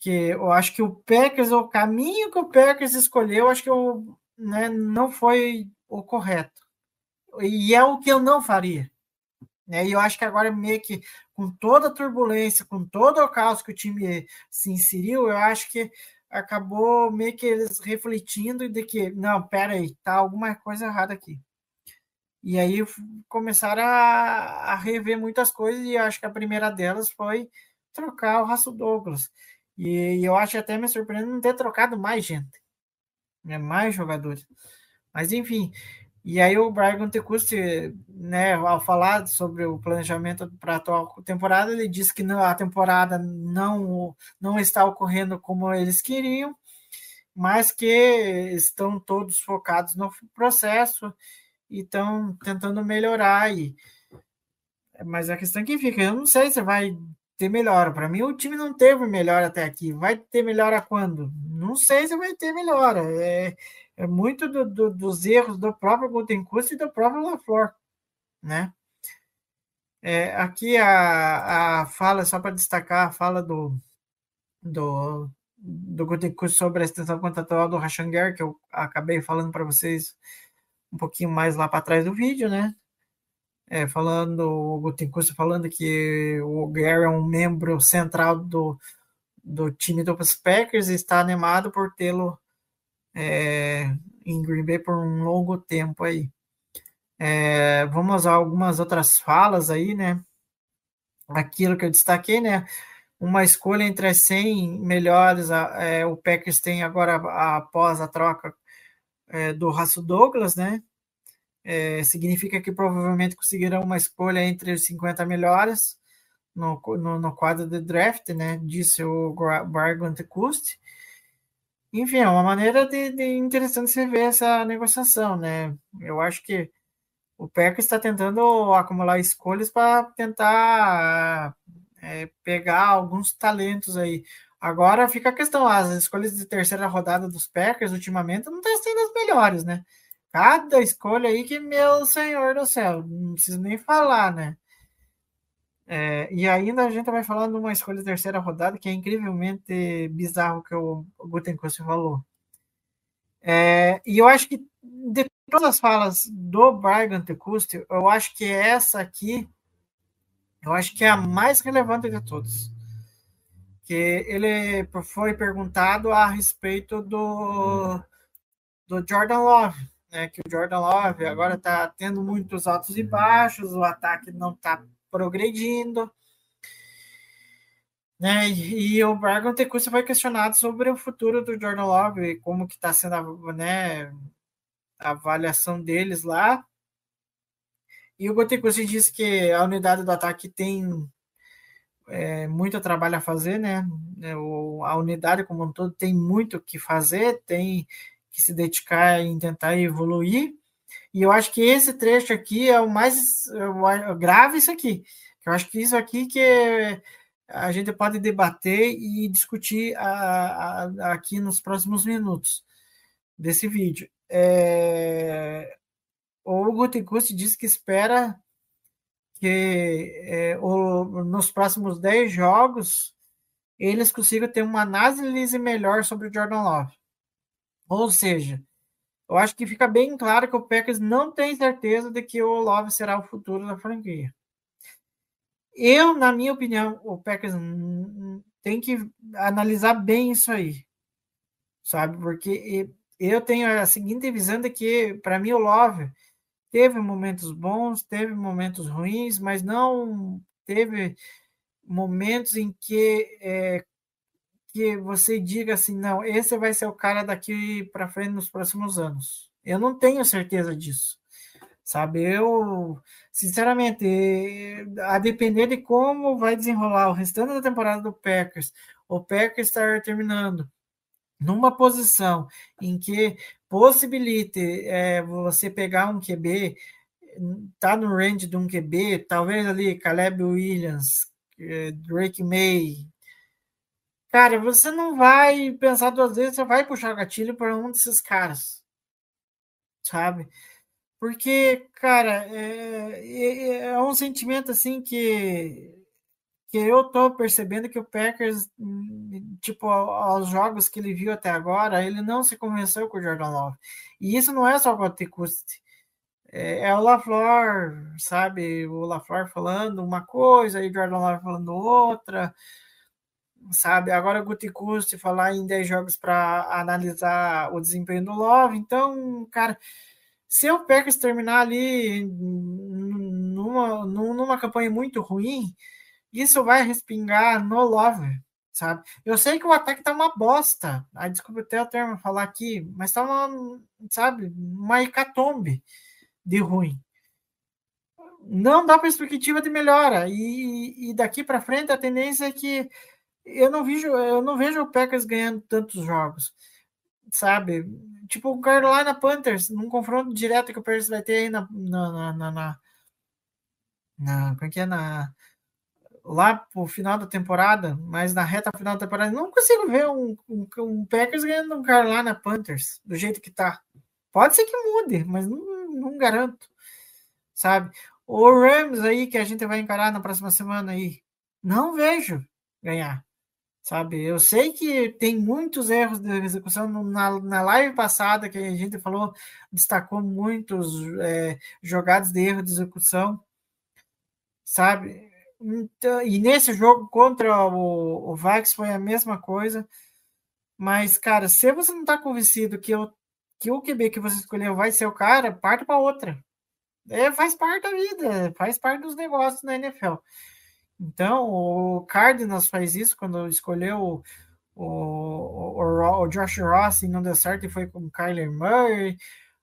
Que eu acho que o Packers, o caminho que o Packers escolheu, acho que eu, né, não foi o correto. E é o que eu não faria. Né? E eu acho que agora, meio que com toda a turbulência, com todo o caos que o time se inseriu, eu acho que acabou meio que eles refletindo de que, não, pera aí, tá alguma coisa errada aqui. E aí começaram a, a rever muitas coisas, e acho que a primeira delas foi trocar o Raço Douglas. E, e eu acho até me surpreendente não ter trocado mais gente, né, mais jogadores. Mas enfim, e aí o Brian Tecusti, né, ao falar sobre o planejamento para a atual temporada, ele disse que a temporada não, não está ocorrendo como eles queriam, mas que estão todos focados no processo e estão tentando melhorar. E, mas a questão que fica, eu não sei se vai ter melhora. Para mim, o time não teve melhora até aqui. Vai ter melhora quando? Não sei se vai ter melhora. É, é muito do, do, dos erros do próprio Gutenkust e do próprio LaFleur, né? É, aqui a, a fala, só para destacar a fala do, do, do sobre a extensão contratual do Rashanger, que eu acabei falando para vocês um pouquinho mais lá para trás do vídeo, né? É, falando, o falando que o Gary é um membro central do, do time dos Packers e está animado por tê-lo é, em Green Bay por um longo tempo aí. É, vamos a algumas outras falas aí, né? Aquilo que eu destaquei, né? Uma escolha entre as 100 melhores, é, o Packers tem agora após a troca é, do Raço Douglas, né? É, significa que provavelmente conseguirão uma escolha entre os 50 melhores no, no, no quadro de draft, né? Disse o Brian Tecusti. Enfim, é uma maneira de, de interessante você ver essa negociação, né? Eu acho que o PEC está tentando acumular escolhas para tentar é, pegar alguns talentos aí. Agora fica a questão, as escolhas de terceira rodada dos Packers ultimamente não estão sendo as melhores, né? Cada escolha aí que, meu senhor do céu, não preciso nem falar, né? É, e ainda a gente vai falar de uma escolha de terceira rodada que é incrivelmente bizarro que o Gutenkust falou. É, e eu acho que de todas as falas do Brian Gutenkust, eu acho que essa aqui, eu acho que é a mais relevante de todos. Que ele foi perguntado a respeito do, do Jordan Love, né? Que o Jordan Love agora está tendo muitos altos e baixos, o ataque não está progredindo. Né? E, o Brian Tecusta foi questionado sobre o futuro do Jordan Love, como que está sendo a, né, a avaliação deles lá. E o Gotecusti disse que a unidade do ataque tem é, muito trabalho a fazer, né? É, o, a unidade como um todo tem muito que fazer, tem que se dedicar em tentar evoluir. E eu acho que esse trecho aqui é o mais grave isso aqui. Eu acho que isso aqui que a gente pode debater e discutir a, a, aqui nos próximos minutos desse vídeo. É, o Gutenkust disse que espera que é, o, nos próximos 10 jogos eles consigam ter uma análise melhor sobre o Jordan Love. Ou seja, eu acho que fica bem claro que o Packers não tem certeza de que o Love será o futuro da franquia. Eu, na minha opinião, o Packers tem que analisar bem isso aí, sabe? Porque eu tenho a seguinte visão de que, para mim, o Love teve momentos bons, teve momentos ruins, mas não teve momentos em que é, que você diga assim, não, esse vai ser o cara daqui para frente nos próximos anos. Eu não tenho certeza disso. sabe? Eu, sinceramente, a depender de como vai desenrolar o restante da temporada do Packers, o Packers estar terminando numa posição em que possibilite é, você pegar um QB, tá no range de um QB, talvez ali Caleb Williams, é, Drake May. Cara, você não vai pensar duas vezes, você vai puxar gatilho para um desses caras, sabe? Porque, cara, é, é, é um sentimento assim que que eu tô percebendo que o Packers, tipo, aos jogos que ele viu até agora, ele não se convenceu com o Jordan Love. E isso não é só o Custe. É, é o LaFleur, sabe? O LaFleur falando uma coisa e o Jordan Love falando outra, sabe? Agora o Gutekunst falar em 10 jogos para analisar o desempenho do Love. Então, cara, se o Packers terminar ali numa, numa campanha muito ruim, isso vai respingar no Lover, sabe? Eu sei que o ataque tá uma bosta. Aí, desculpa até o termo falar aqui, mas tá uma, sabe, uma hecatombe de ruim. Não dá perspectiva de melhora. E, e daqui para frente a tendência é que eu não vejo, eu não vejo o Packers ganhando tantos jogos, sabe? Tipo o Carolina Panthers, num confronto direto que o Packers vai ter aí na, na, na, na, na, como é que é? Na, lá pro final da temporada, mas na reta final da temporada, não consigo ver um, um, um Packers ganhando um Carolina Panthers do jeito que tá. Pode ser que mude, mas não, não garanto, sabe? O Rams aí que a gente vai encarar na próxima semana aí, não vejo ganhar, sabe? Eu sei que tem muitos erros de execução na, na live passada que a gente falou, destacou muitos é, jogadas de erro de execução, sabe? Então, e nesse jogo contra o, o Vax foi a mesma coisa. Mas, cara, se você não está convencido que, eu, que o QB que você escolheu vai ser o cara, parte para outra. É, faz parte da vida, faz parte dos negócios na NFL. Então, o Cardinals faz isso quando escolheu o, o, o, Josh Ross e não deu certo e foi com o Kyler Murray.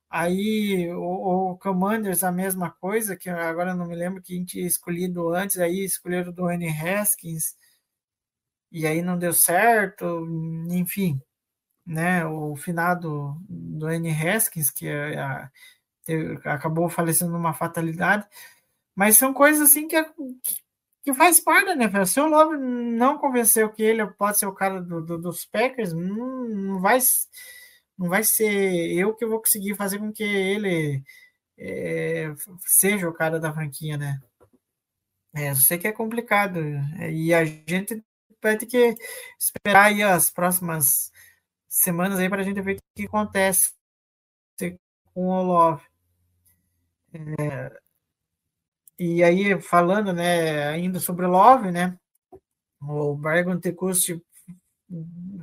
Aí o, o, Commanders a mesma coisa, que agora não me lembro quem tinha escolhido antes, aí escolheram do N. Haskins, e aí não deu certo, enfim, né? O finado do N. Haskins, que é a, acabou falecendo numa fatalidade, mas são coisas assim que, que faz parte, né? Se o Love não convenceu que ele pode ser o cara do, do, dos Packers, não, não vai não vai ser eu que vou conseguir fazer com que ele é, seja o cara da franquia, né? É, eu sei que é complicado. É, e a gente vai ter que esperar aí as próximas semanas aí para a gente ver o que acontece com o Love. É, e aí, falando, né, ainda sobre Love, né, o Brian Tecust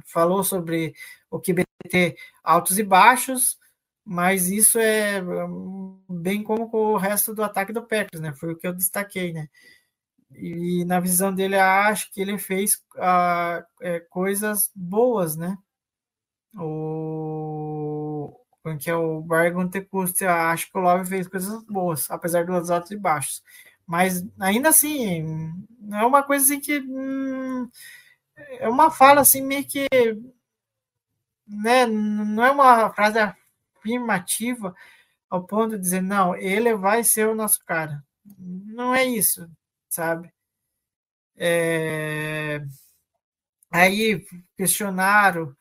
falou sobre o que ter altos e baixos, mas isso é bem como com o resto do ataque do Packers, né? Foi o que eu destaquei, né? E na visão dele, acho que ele fez ah, é, coisas boas, né? O que é o Bargon Tecusti, acho que o Love fez coisas boas, apesar dos altos e baixos. Mas ainda assim, é uma coisa assim que hum, é uma fala assim meio que né, não é uma frase afirmativa ao ponto de dizer, não, ele vai ser o nosso cara. Não é isso, sabe? É... Aí questionaram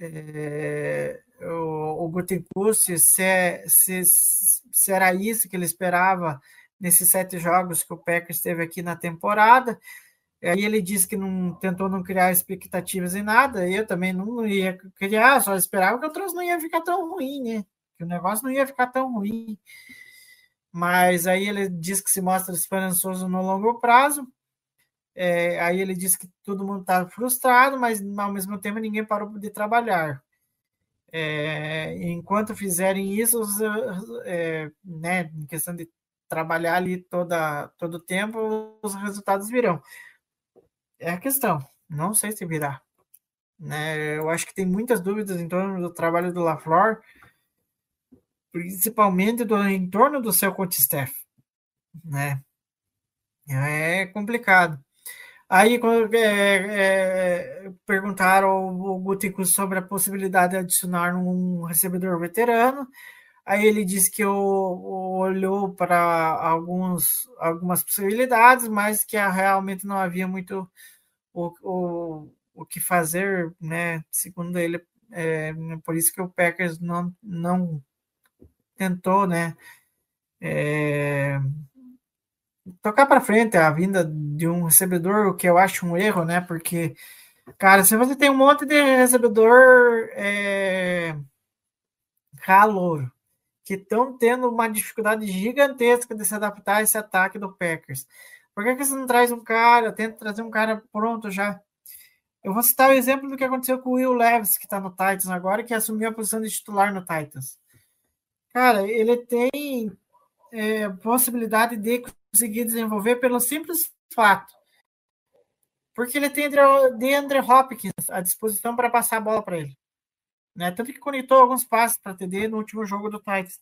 é... o, o Gutenkust se, é, se, se era isso que ele esperava nesses sete jogos que o Packers teve aqui na temporada. Aí ele disse que não tentou não criar expectativas em nada, eu também não ia criar, só esperava que o troço não ia ficar tão ruim, né? Que o negócio não ia ficar tão ruim. Mas aí ele diz que se mostra esperançoso no longo prazo. É, aí ele diz que todo mundo está frustrado, mas ao mesmo tempo ninguém parou de trabalhar. É, enquanto fizerem isso, é, né, em questão de trabalhar ali toda, todo o tempo, os resultados virão é a questão. Não sei se virá. Né? Eu acho que tem muitas dúvidas em torno do trabalho do LaFleur. principalmente do entorno do seu coach staff, né? É complicado. Aí, é, é, perguntaram ao Gutico sobre a possibilidade de adicionar um recebedor veterano, aí ele disse que olhou para alguns, algumas possibilidades, mas que realmente não havia muito o, o, o que fazer, né? Segundo ele, é, por isso que o Packers não, não tentou, né? É, tocar para frente a vinda de um recebedor, o que eu acho um erro, né? Porque, cara, se você tem um monte de recebedor é, calor que estão tendo uma dificuldade gigantesca de se adaptar a esse ataque do Packers, por que, que você não traz um cara, tenta trazer um cara pronto já? Eu vou citar o exemplo do que aconteceu com o Will Levis, que está no Titans agora, que assumiu a posição de titular no Titans. Cara, ele tem é, possibilidade de conseguir desenvolver pelo simples fato. Porque ele tem de Andre Hopkins à disposição para passar a bola para ele. Né? Tanto que conectou alguns passos para TD no último jogo do Titans.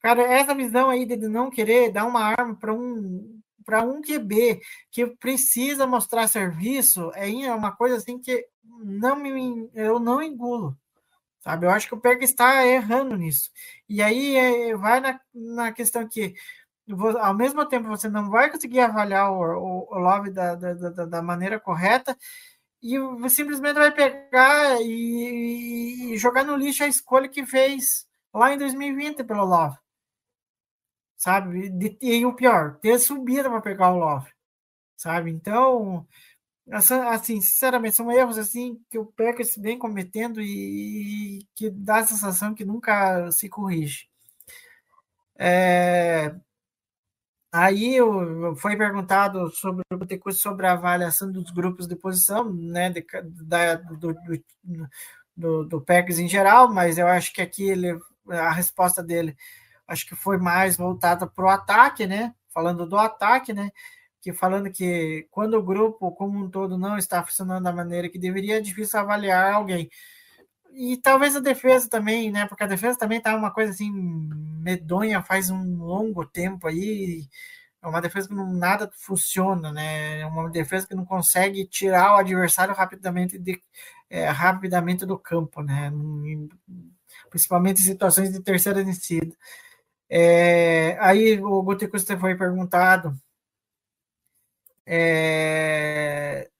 Cara, essa visão aí de não querer dar uma arma para um para um QB que precisa mostrar serviço é uma coisa assim que não me, eu não engulo. Sabe? Eu acho que o Pega está errando nisso. E aí é, vai na, na questão que ao mesmo tempo você não vai conseguir avaliar o, o, o Love da, da, da, da, maneira correta e você simplesmente vai pegar e, e, jogar no lixo a escolha que fez lá em 2020 pelo Love. Sabe? E, o pior, ter subido para pegar o Love. Sabe? Então, assim, sinceramente, são erros assim que o Packers vem cometendo e, e que dá a sensação que nunca se corrige. É, aí foi perguntado sobre sobre a avaliação dos grupos de posição, né, de, da, do, do, do, Packers em geral, mas eu acho que aqui ele, a resposta dele acho que foi mais voltada para o ataque, né? Falando do ataque, né? que falando que quando o grupo como um todo não está funcionando da maneira que deveria, é difícil avaliar alguém. E talvez a defesa também, né? Porque a defesa também tá uma coisa assim medonha faz um longo tempo aí. É uma defesa que não, nada funciona, né? É uma defesa que não consegue tirar o adversário rapidamente, de, é, rapidamente do campo, né? Principalmente em situações de terceira descida. É, aí o Gutecusta foi perguntado é,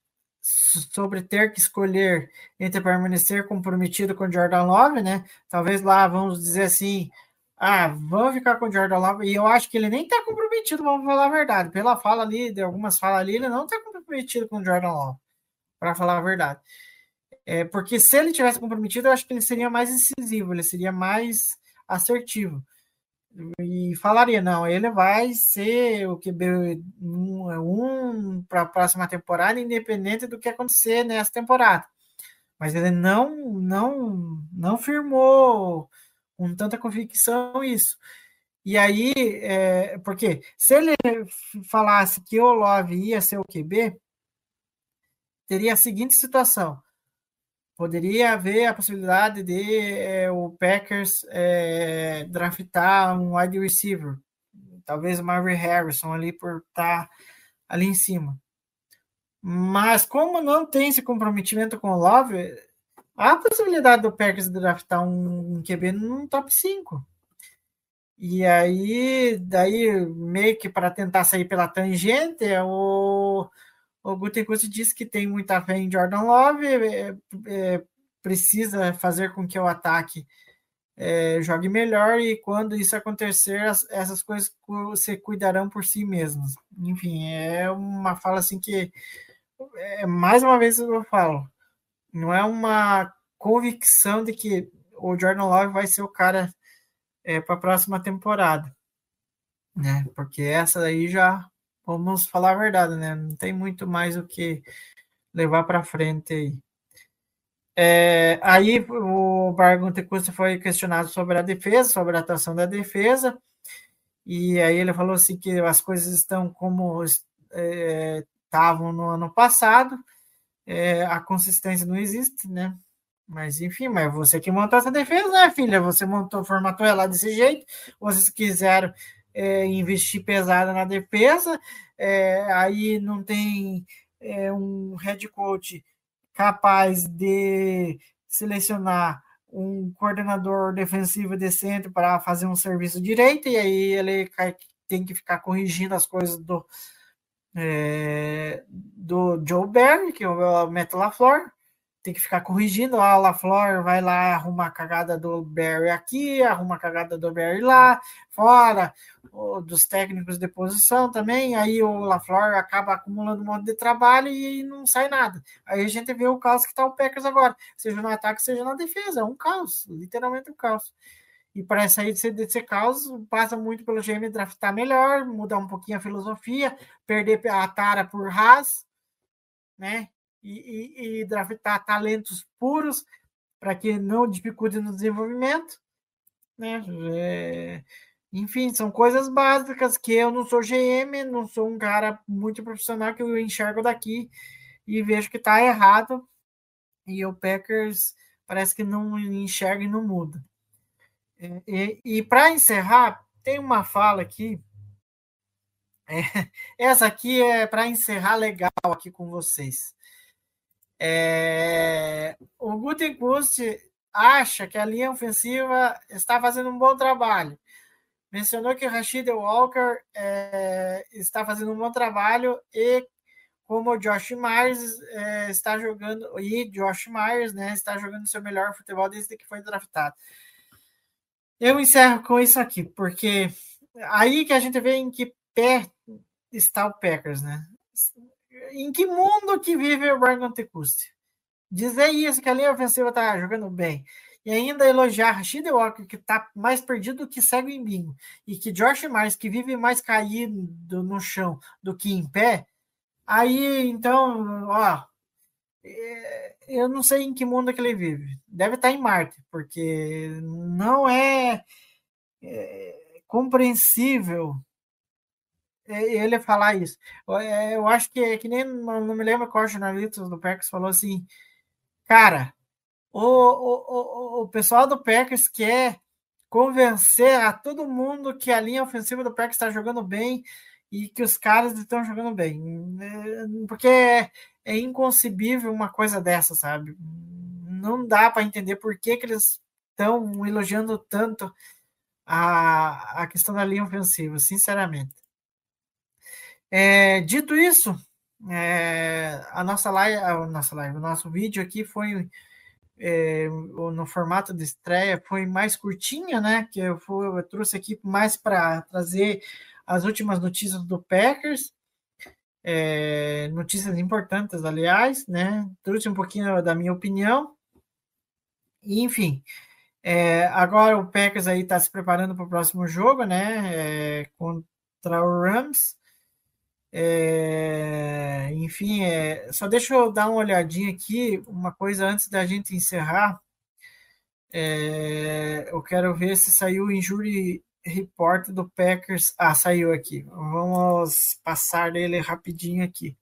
sobre ter que escolher entre permanecer comprometido com Jordan Love, né? Talvez lá vamos dizer assim, ah, vamos ficar com Jordan Love, e eu acho que ele nem está comprometido, vamos falar a verdade. Pela fala ali, de algumas falas ali, ele não está comprometido com Jordan Love, para falar a verdade. É, porque se ele tivesse comprometido, eu acho que ele seria mais incisivo, ele seria mais assertivo e falaria, não, ele vai ser o QB um, um para a próxima temporada, independente do que acontecer nessa temporada. Mas ele não, não, não firmou com tanta convicção isso. E aí, é, porque se ele falasse que o Love ia ser o QB, teria a seguinte situação: poderia haver a possibilidade de é, o Packers é, draftar um wide receiver, talvez o Marvin Harrison ali por estar tá ali em cima. Mas como não tem esse comprometimento com o Love, há a possibilidade do Packers draftar um, um QB no top 5. E aí, daí, meio que para tentar sair pela tangente, o, o Gutekunst disse que tem muita fé em Jordan Love, é, é, precisa fazer com que o ataque é, jogue melhor e quando isso acontecer, as, essas coisas se cuidarão por si mesmas. Enfim, é uma fala assim que, é, mais uma vez eu falo, não é uma convicção de que o Jordan Love vai ser o cara é, para a próxima temporada, né? Porque essa aí já vamos falar a verdade, né? Não tem muito mais o que levar para frente aí. É, aí o Barguntecusta foi questionado sobre a defesa, sobre a atuação da defesa, e aí ele falou assim que as coisas estão como é, estavam no ano passado, é, a consistência não existe, né? Mas enfim, mas você que montou essa defesa, né, filha? Você montou, formatou ela desse jeito. Vocês quiseram é, investir pesada na defesa, é, aí não tem é, um head coach capaz de selecionar um coordenador defensivo decente para fazer um serviço direito, e aí ele tem que ficar corrigindo as coisas do, é, do Joe Barry, que é o Matt LaFleur, tem que ficar corrigindo. Ah, o LaFleur vai lá arrumar a cagada do Barry aqui, arruma a cagada do Barry lá, fora dos técnicos de posição também. Aí o LaFleur acaba acumulando um monte de trabalho e não sai nada. Aí a gente vê o caos que está o Packers agora, seja no ataque, seja na defesa. É um caos, literalmente um caos. E para sair desse, desse caos, passa muito pelo GM draftar melhor, mudar um pouquinho a filosofia, perder a tara por Haas, né? E, e, e draftar talentos puros para que não dificulte no desenvolvimento, né? É, enfim, são coisas básicas que eu não sou GM, não sou um cara muito profissional que eu enxergo daqui e vejo que está errado. E o Packers parece que não enxerga e não muda. E, e para encerrar, tem uma fala aqui. É, essa aqui é para encerrar legal aqui com vocês. É, o Gutenkust acha que a linha ofensiva está fazendo um bom trabalho. Mencionou que o Rashid Walker é, está fazendo um bom trabalho e como o Josh Myers é, está jogando, e Josh Myers né, está jogando seu melhor futebol desde que foi draftado. Eu encerro com isso aqui, porque aí que a gente vê em que pé está o Packers, né? Em que mundo que vive o Brian Gutekunst? Dizer isso, que a linha ofensiva está jogando bem, e ainda elogiar Rashid Walker, que está mais perdido que cego em bingo, e que Josh Myers, que vive mais caído no chão do que em pé, aí, então, ó, é, eu não sei em que mundo que ele vive. Deve estar em Marte, porque não é, é compreensível ele falar isso. É, eu acho que, que nem não me lembro qual jornalista do Packers falou assim, cara, o, o, o, o pessoal do Packers quer convencer a todo mundo que a linha ofensiva do Packers está jogando bem e que os caras estão jogando bem. Porque é inconcebível uma coisa dessa, sabe? Não dá para entender por que, que eles estão elogiando tanto a, a questão da linha ofensiva, sinceramente. É, dito isso, é, a nossa live, a nossa live, o nosso vídeo aqui foi é, no formato de estreia, foi mais curtinha, né? Que eu, fui, eu trouxe aqui mais para trazer as últimas notícias do Packers é, notícias importantes, aliás, né? Trouxe um pouquinho da minha opinião. E, enfim, é, agora o Packers aí está se preparando para o próximo jogo, né? É, contra o Rams. É, enfim, é, só deixa eu dar uma olhadinha aqui, uma coisa antes da gente encerrar. É, eu quero ver se saiu o injury report do Packers. Ah, saiu aqui. Vamos passar ele rapidinho aqui.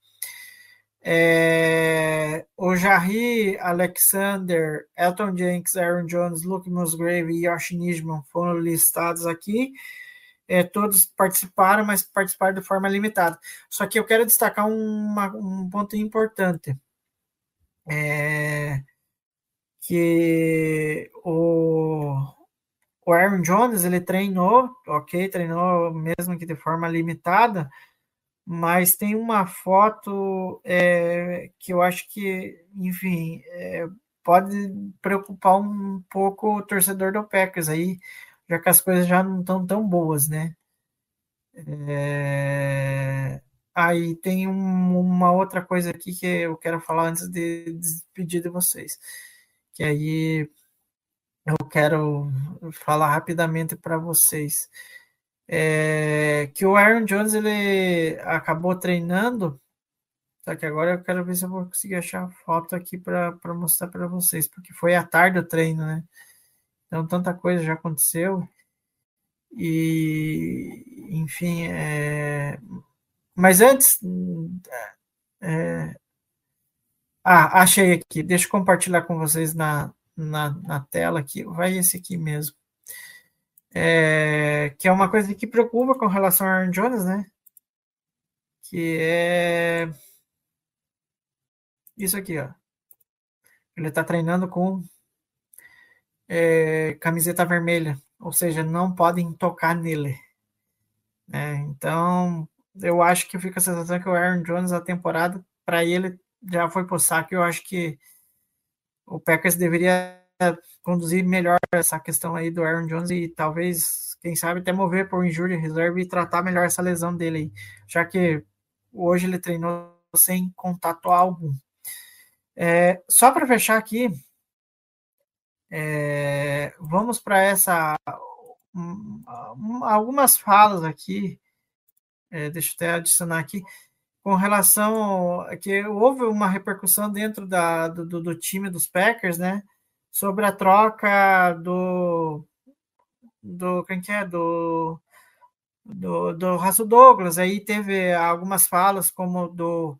É, o Jarry, Alexander, Elton Jenks, Aaron Jones, Luke Musgrave e Yoshi Nijman foram listados aqui. É, todos participaram, mas participaram de forma limitada. Só que eu quero destacar uma, um ponto importante. É, que o, o Aaron Jones, ele treinou, ok, treinou mesmo que de forma limitada, mas tem uma foto é, que eu acho que, enfim, é, pode preocupar um pouco o torcedor do Packers aí, já que as coisas já não estão tão boas, né? É, aí tem um, uma outra coisa aqui que eu quero falar antes de despedir de vocês, que aí eu quero falar rapidamente para vocês. É, que o Aaron Jones ele acabou treinando, só que agora eu quero ver se eu vou conseguir achar a foto aqui para mostrar para vocês, porque foi à tarde o treino, né? Então tanta coisa já aconteceu. E, enfim, é... mas antes. É... Ah, achei aqui. Deixa eu compartilhar com vocês na, na, na tela aqui, vai esse aqui mesmo. É, que é uma coisa que preocupa com relação ao Aaron Jones, né? Que é isso aqui, ó. Ele está treinando com é, camiseta vermelha, ou seja, não podem tocar nele. É, então, eu acho que fica a sensação que o Aaron Jones, a temporada, para ele, já foi pro saco. Eu acho que o Packers deveria conduzir melhor essa questão aí do Aaron Jones e talvez, quem sabe, até mover por injury reserve e tratar melhor essa lesão dele aí, já que hoje ele treinou sem contato algum. É, só para fechar aqui, é, vamos para essa um, algumas falas aqui. É, deixa eu até adicionar aqui com relação a que houve uma repercussão dentro da, do, do time dos Packers, né? Sobre a troca do do quem que é do do, do Douglas. Aí teve algumas falas como do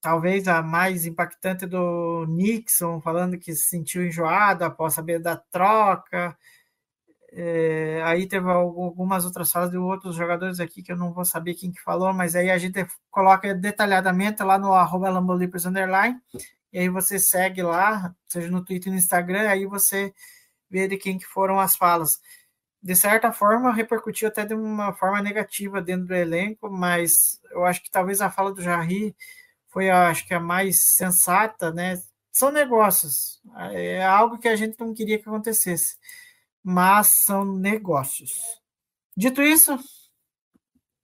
talvez a mais impactante do Nixon falando que se sentiu enjoado após saber da troca. É, aí teve algumas outras falas de outros jogadores aqui que eu não vou saber quem que falou, mas aí a gente coloca detalhadamente lá no arroba Underline, e aí você segue lá, seja no Twitter e no Instagram, aí você vê de quem que foram as falas. De certa forma, repercutiu até de uma forma negativa dentro do elenco, mas eu acho que talvez a fala do Jarry foi, acho que a mais sensata, né? São negócios, é algo que a gente não queria que acontecesse mas são negócios. Dito isso,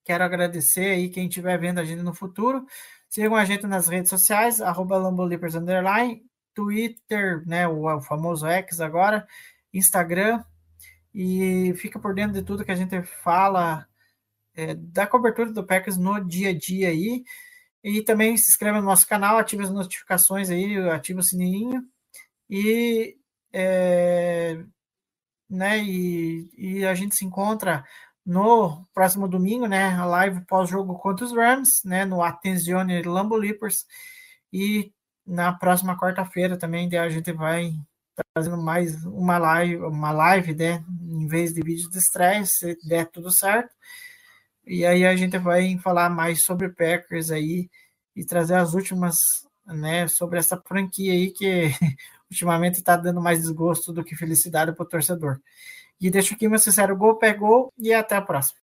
quero agradecer aí quem estiver vendo a gente no futuro. Sigam a gente nas redes sociais, arroba Twitter, né, o, o, famoso X agora, Instagram, e fica por dentro de tudo que a gente fala é, da cobertura do Packers no dia a dia aí. E também se inscreve no nosso canal, ative as notificações aí, ativa o sininho. E é, né? E, e a gente se encontra no próximo domingo, né? A live pós-jogo contra os Rams, né? No Attenzione Lambo Leapers. E na próxima quarta-feira também a gente vai trazendo mais uma live, uma live, né? Em vez de vídeo de estresse, se der tudo certo. E aí a gente vai falar mais sobre Packers aí e trazer as últimas, né? Sobre essa franquia aí que ultimamente está dando mais desgosto do que felicidade para o torcedor. E deixo aqui meu sincero gol, pegou e até a próxima.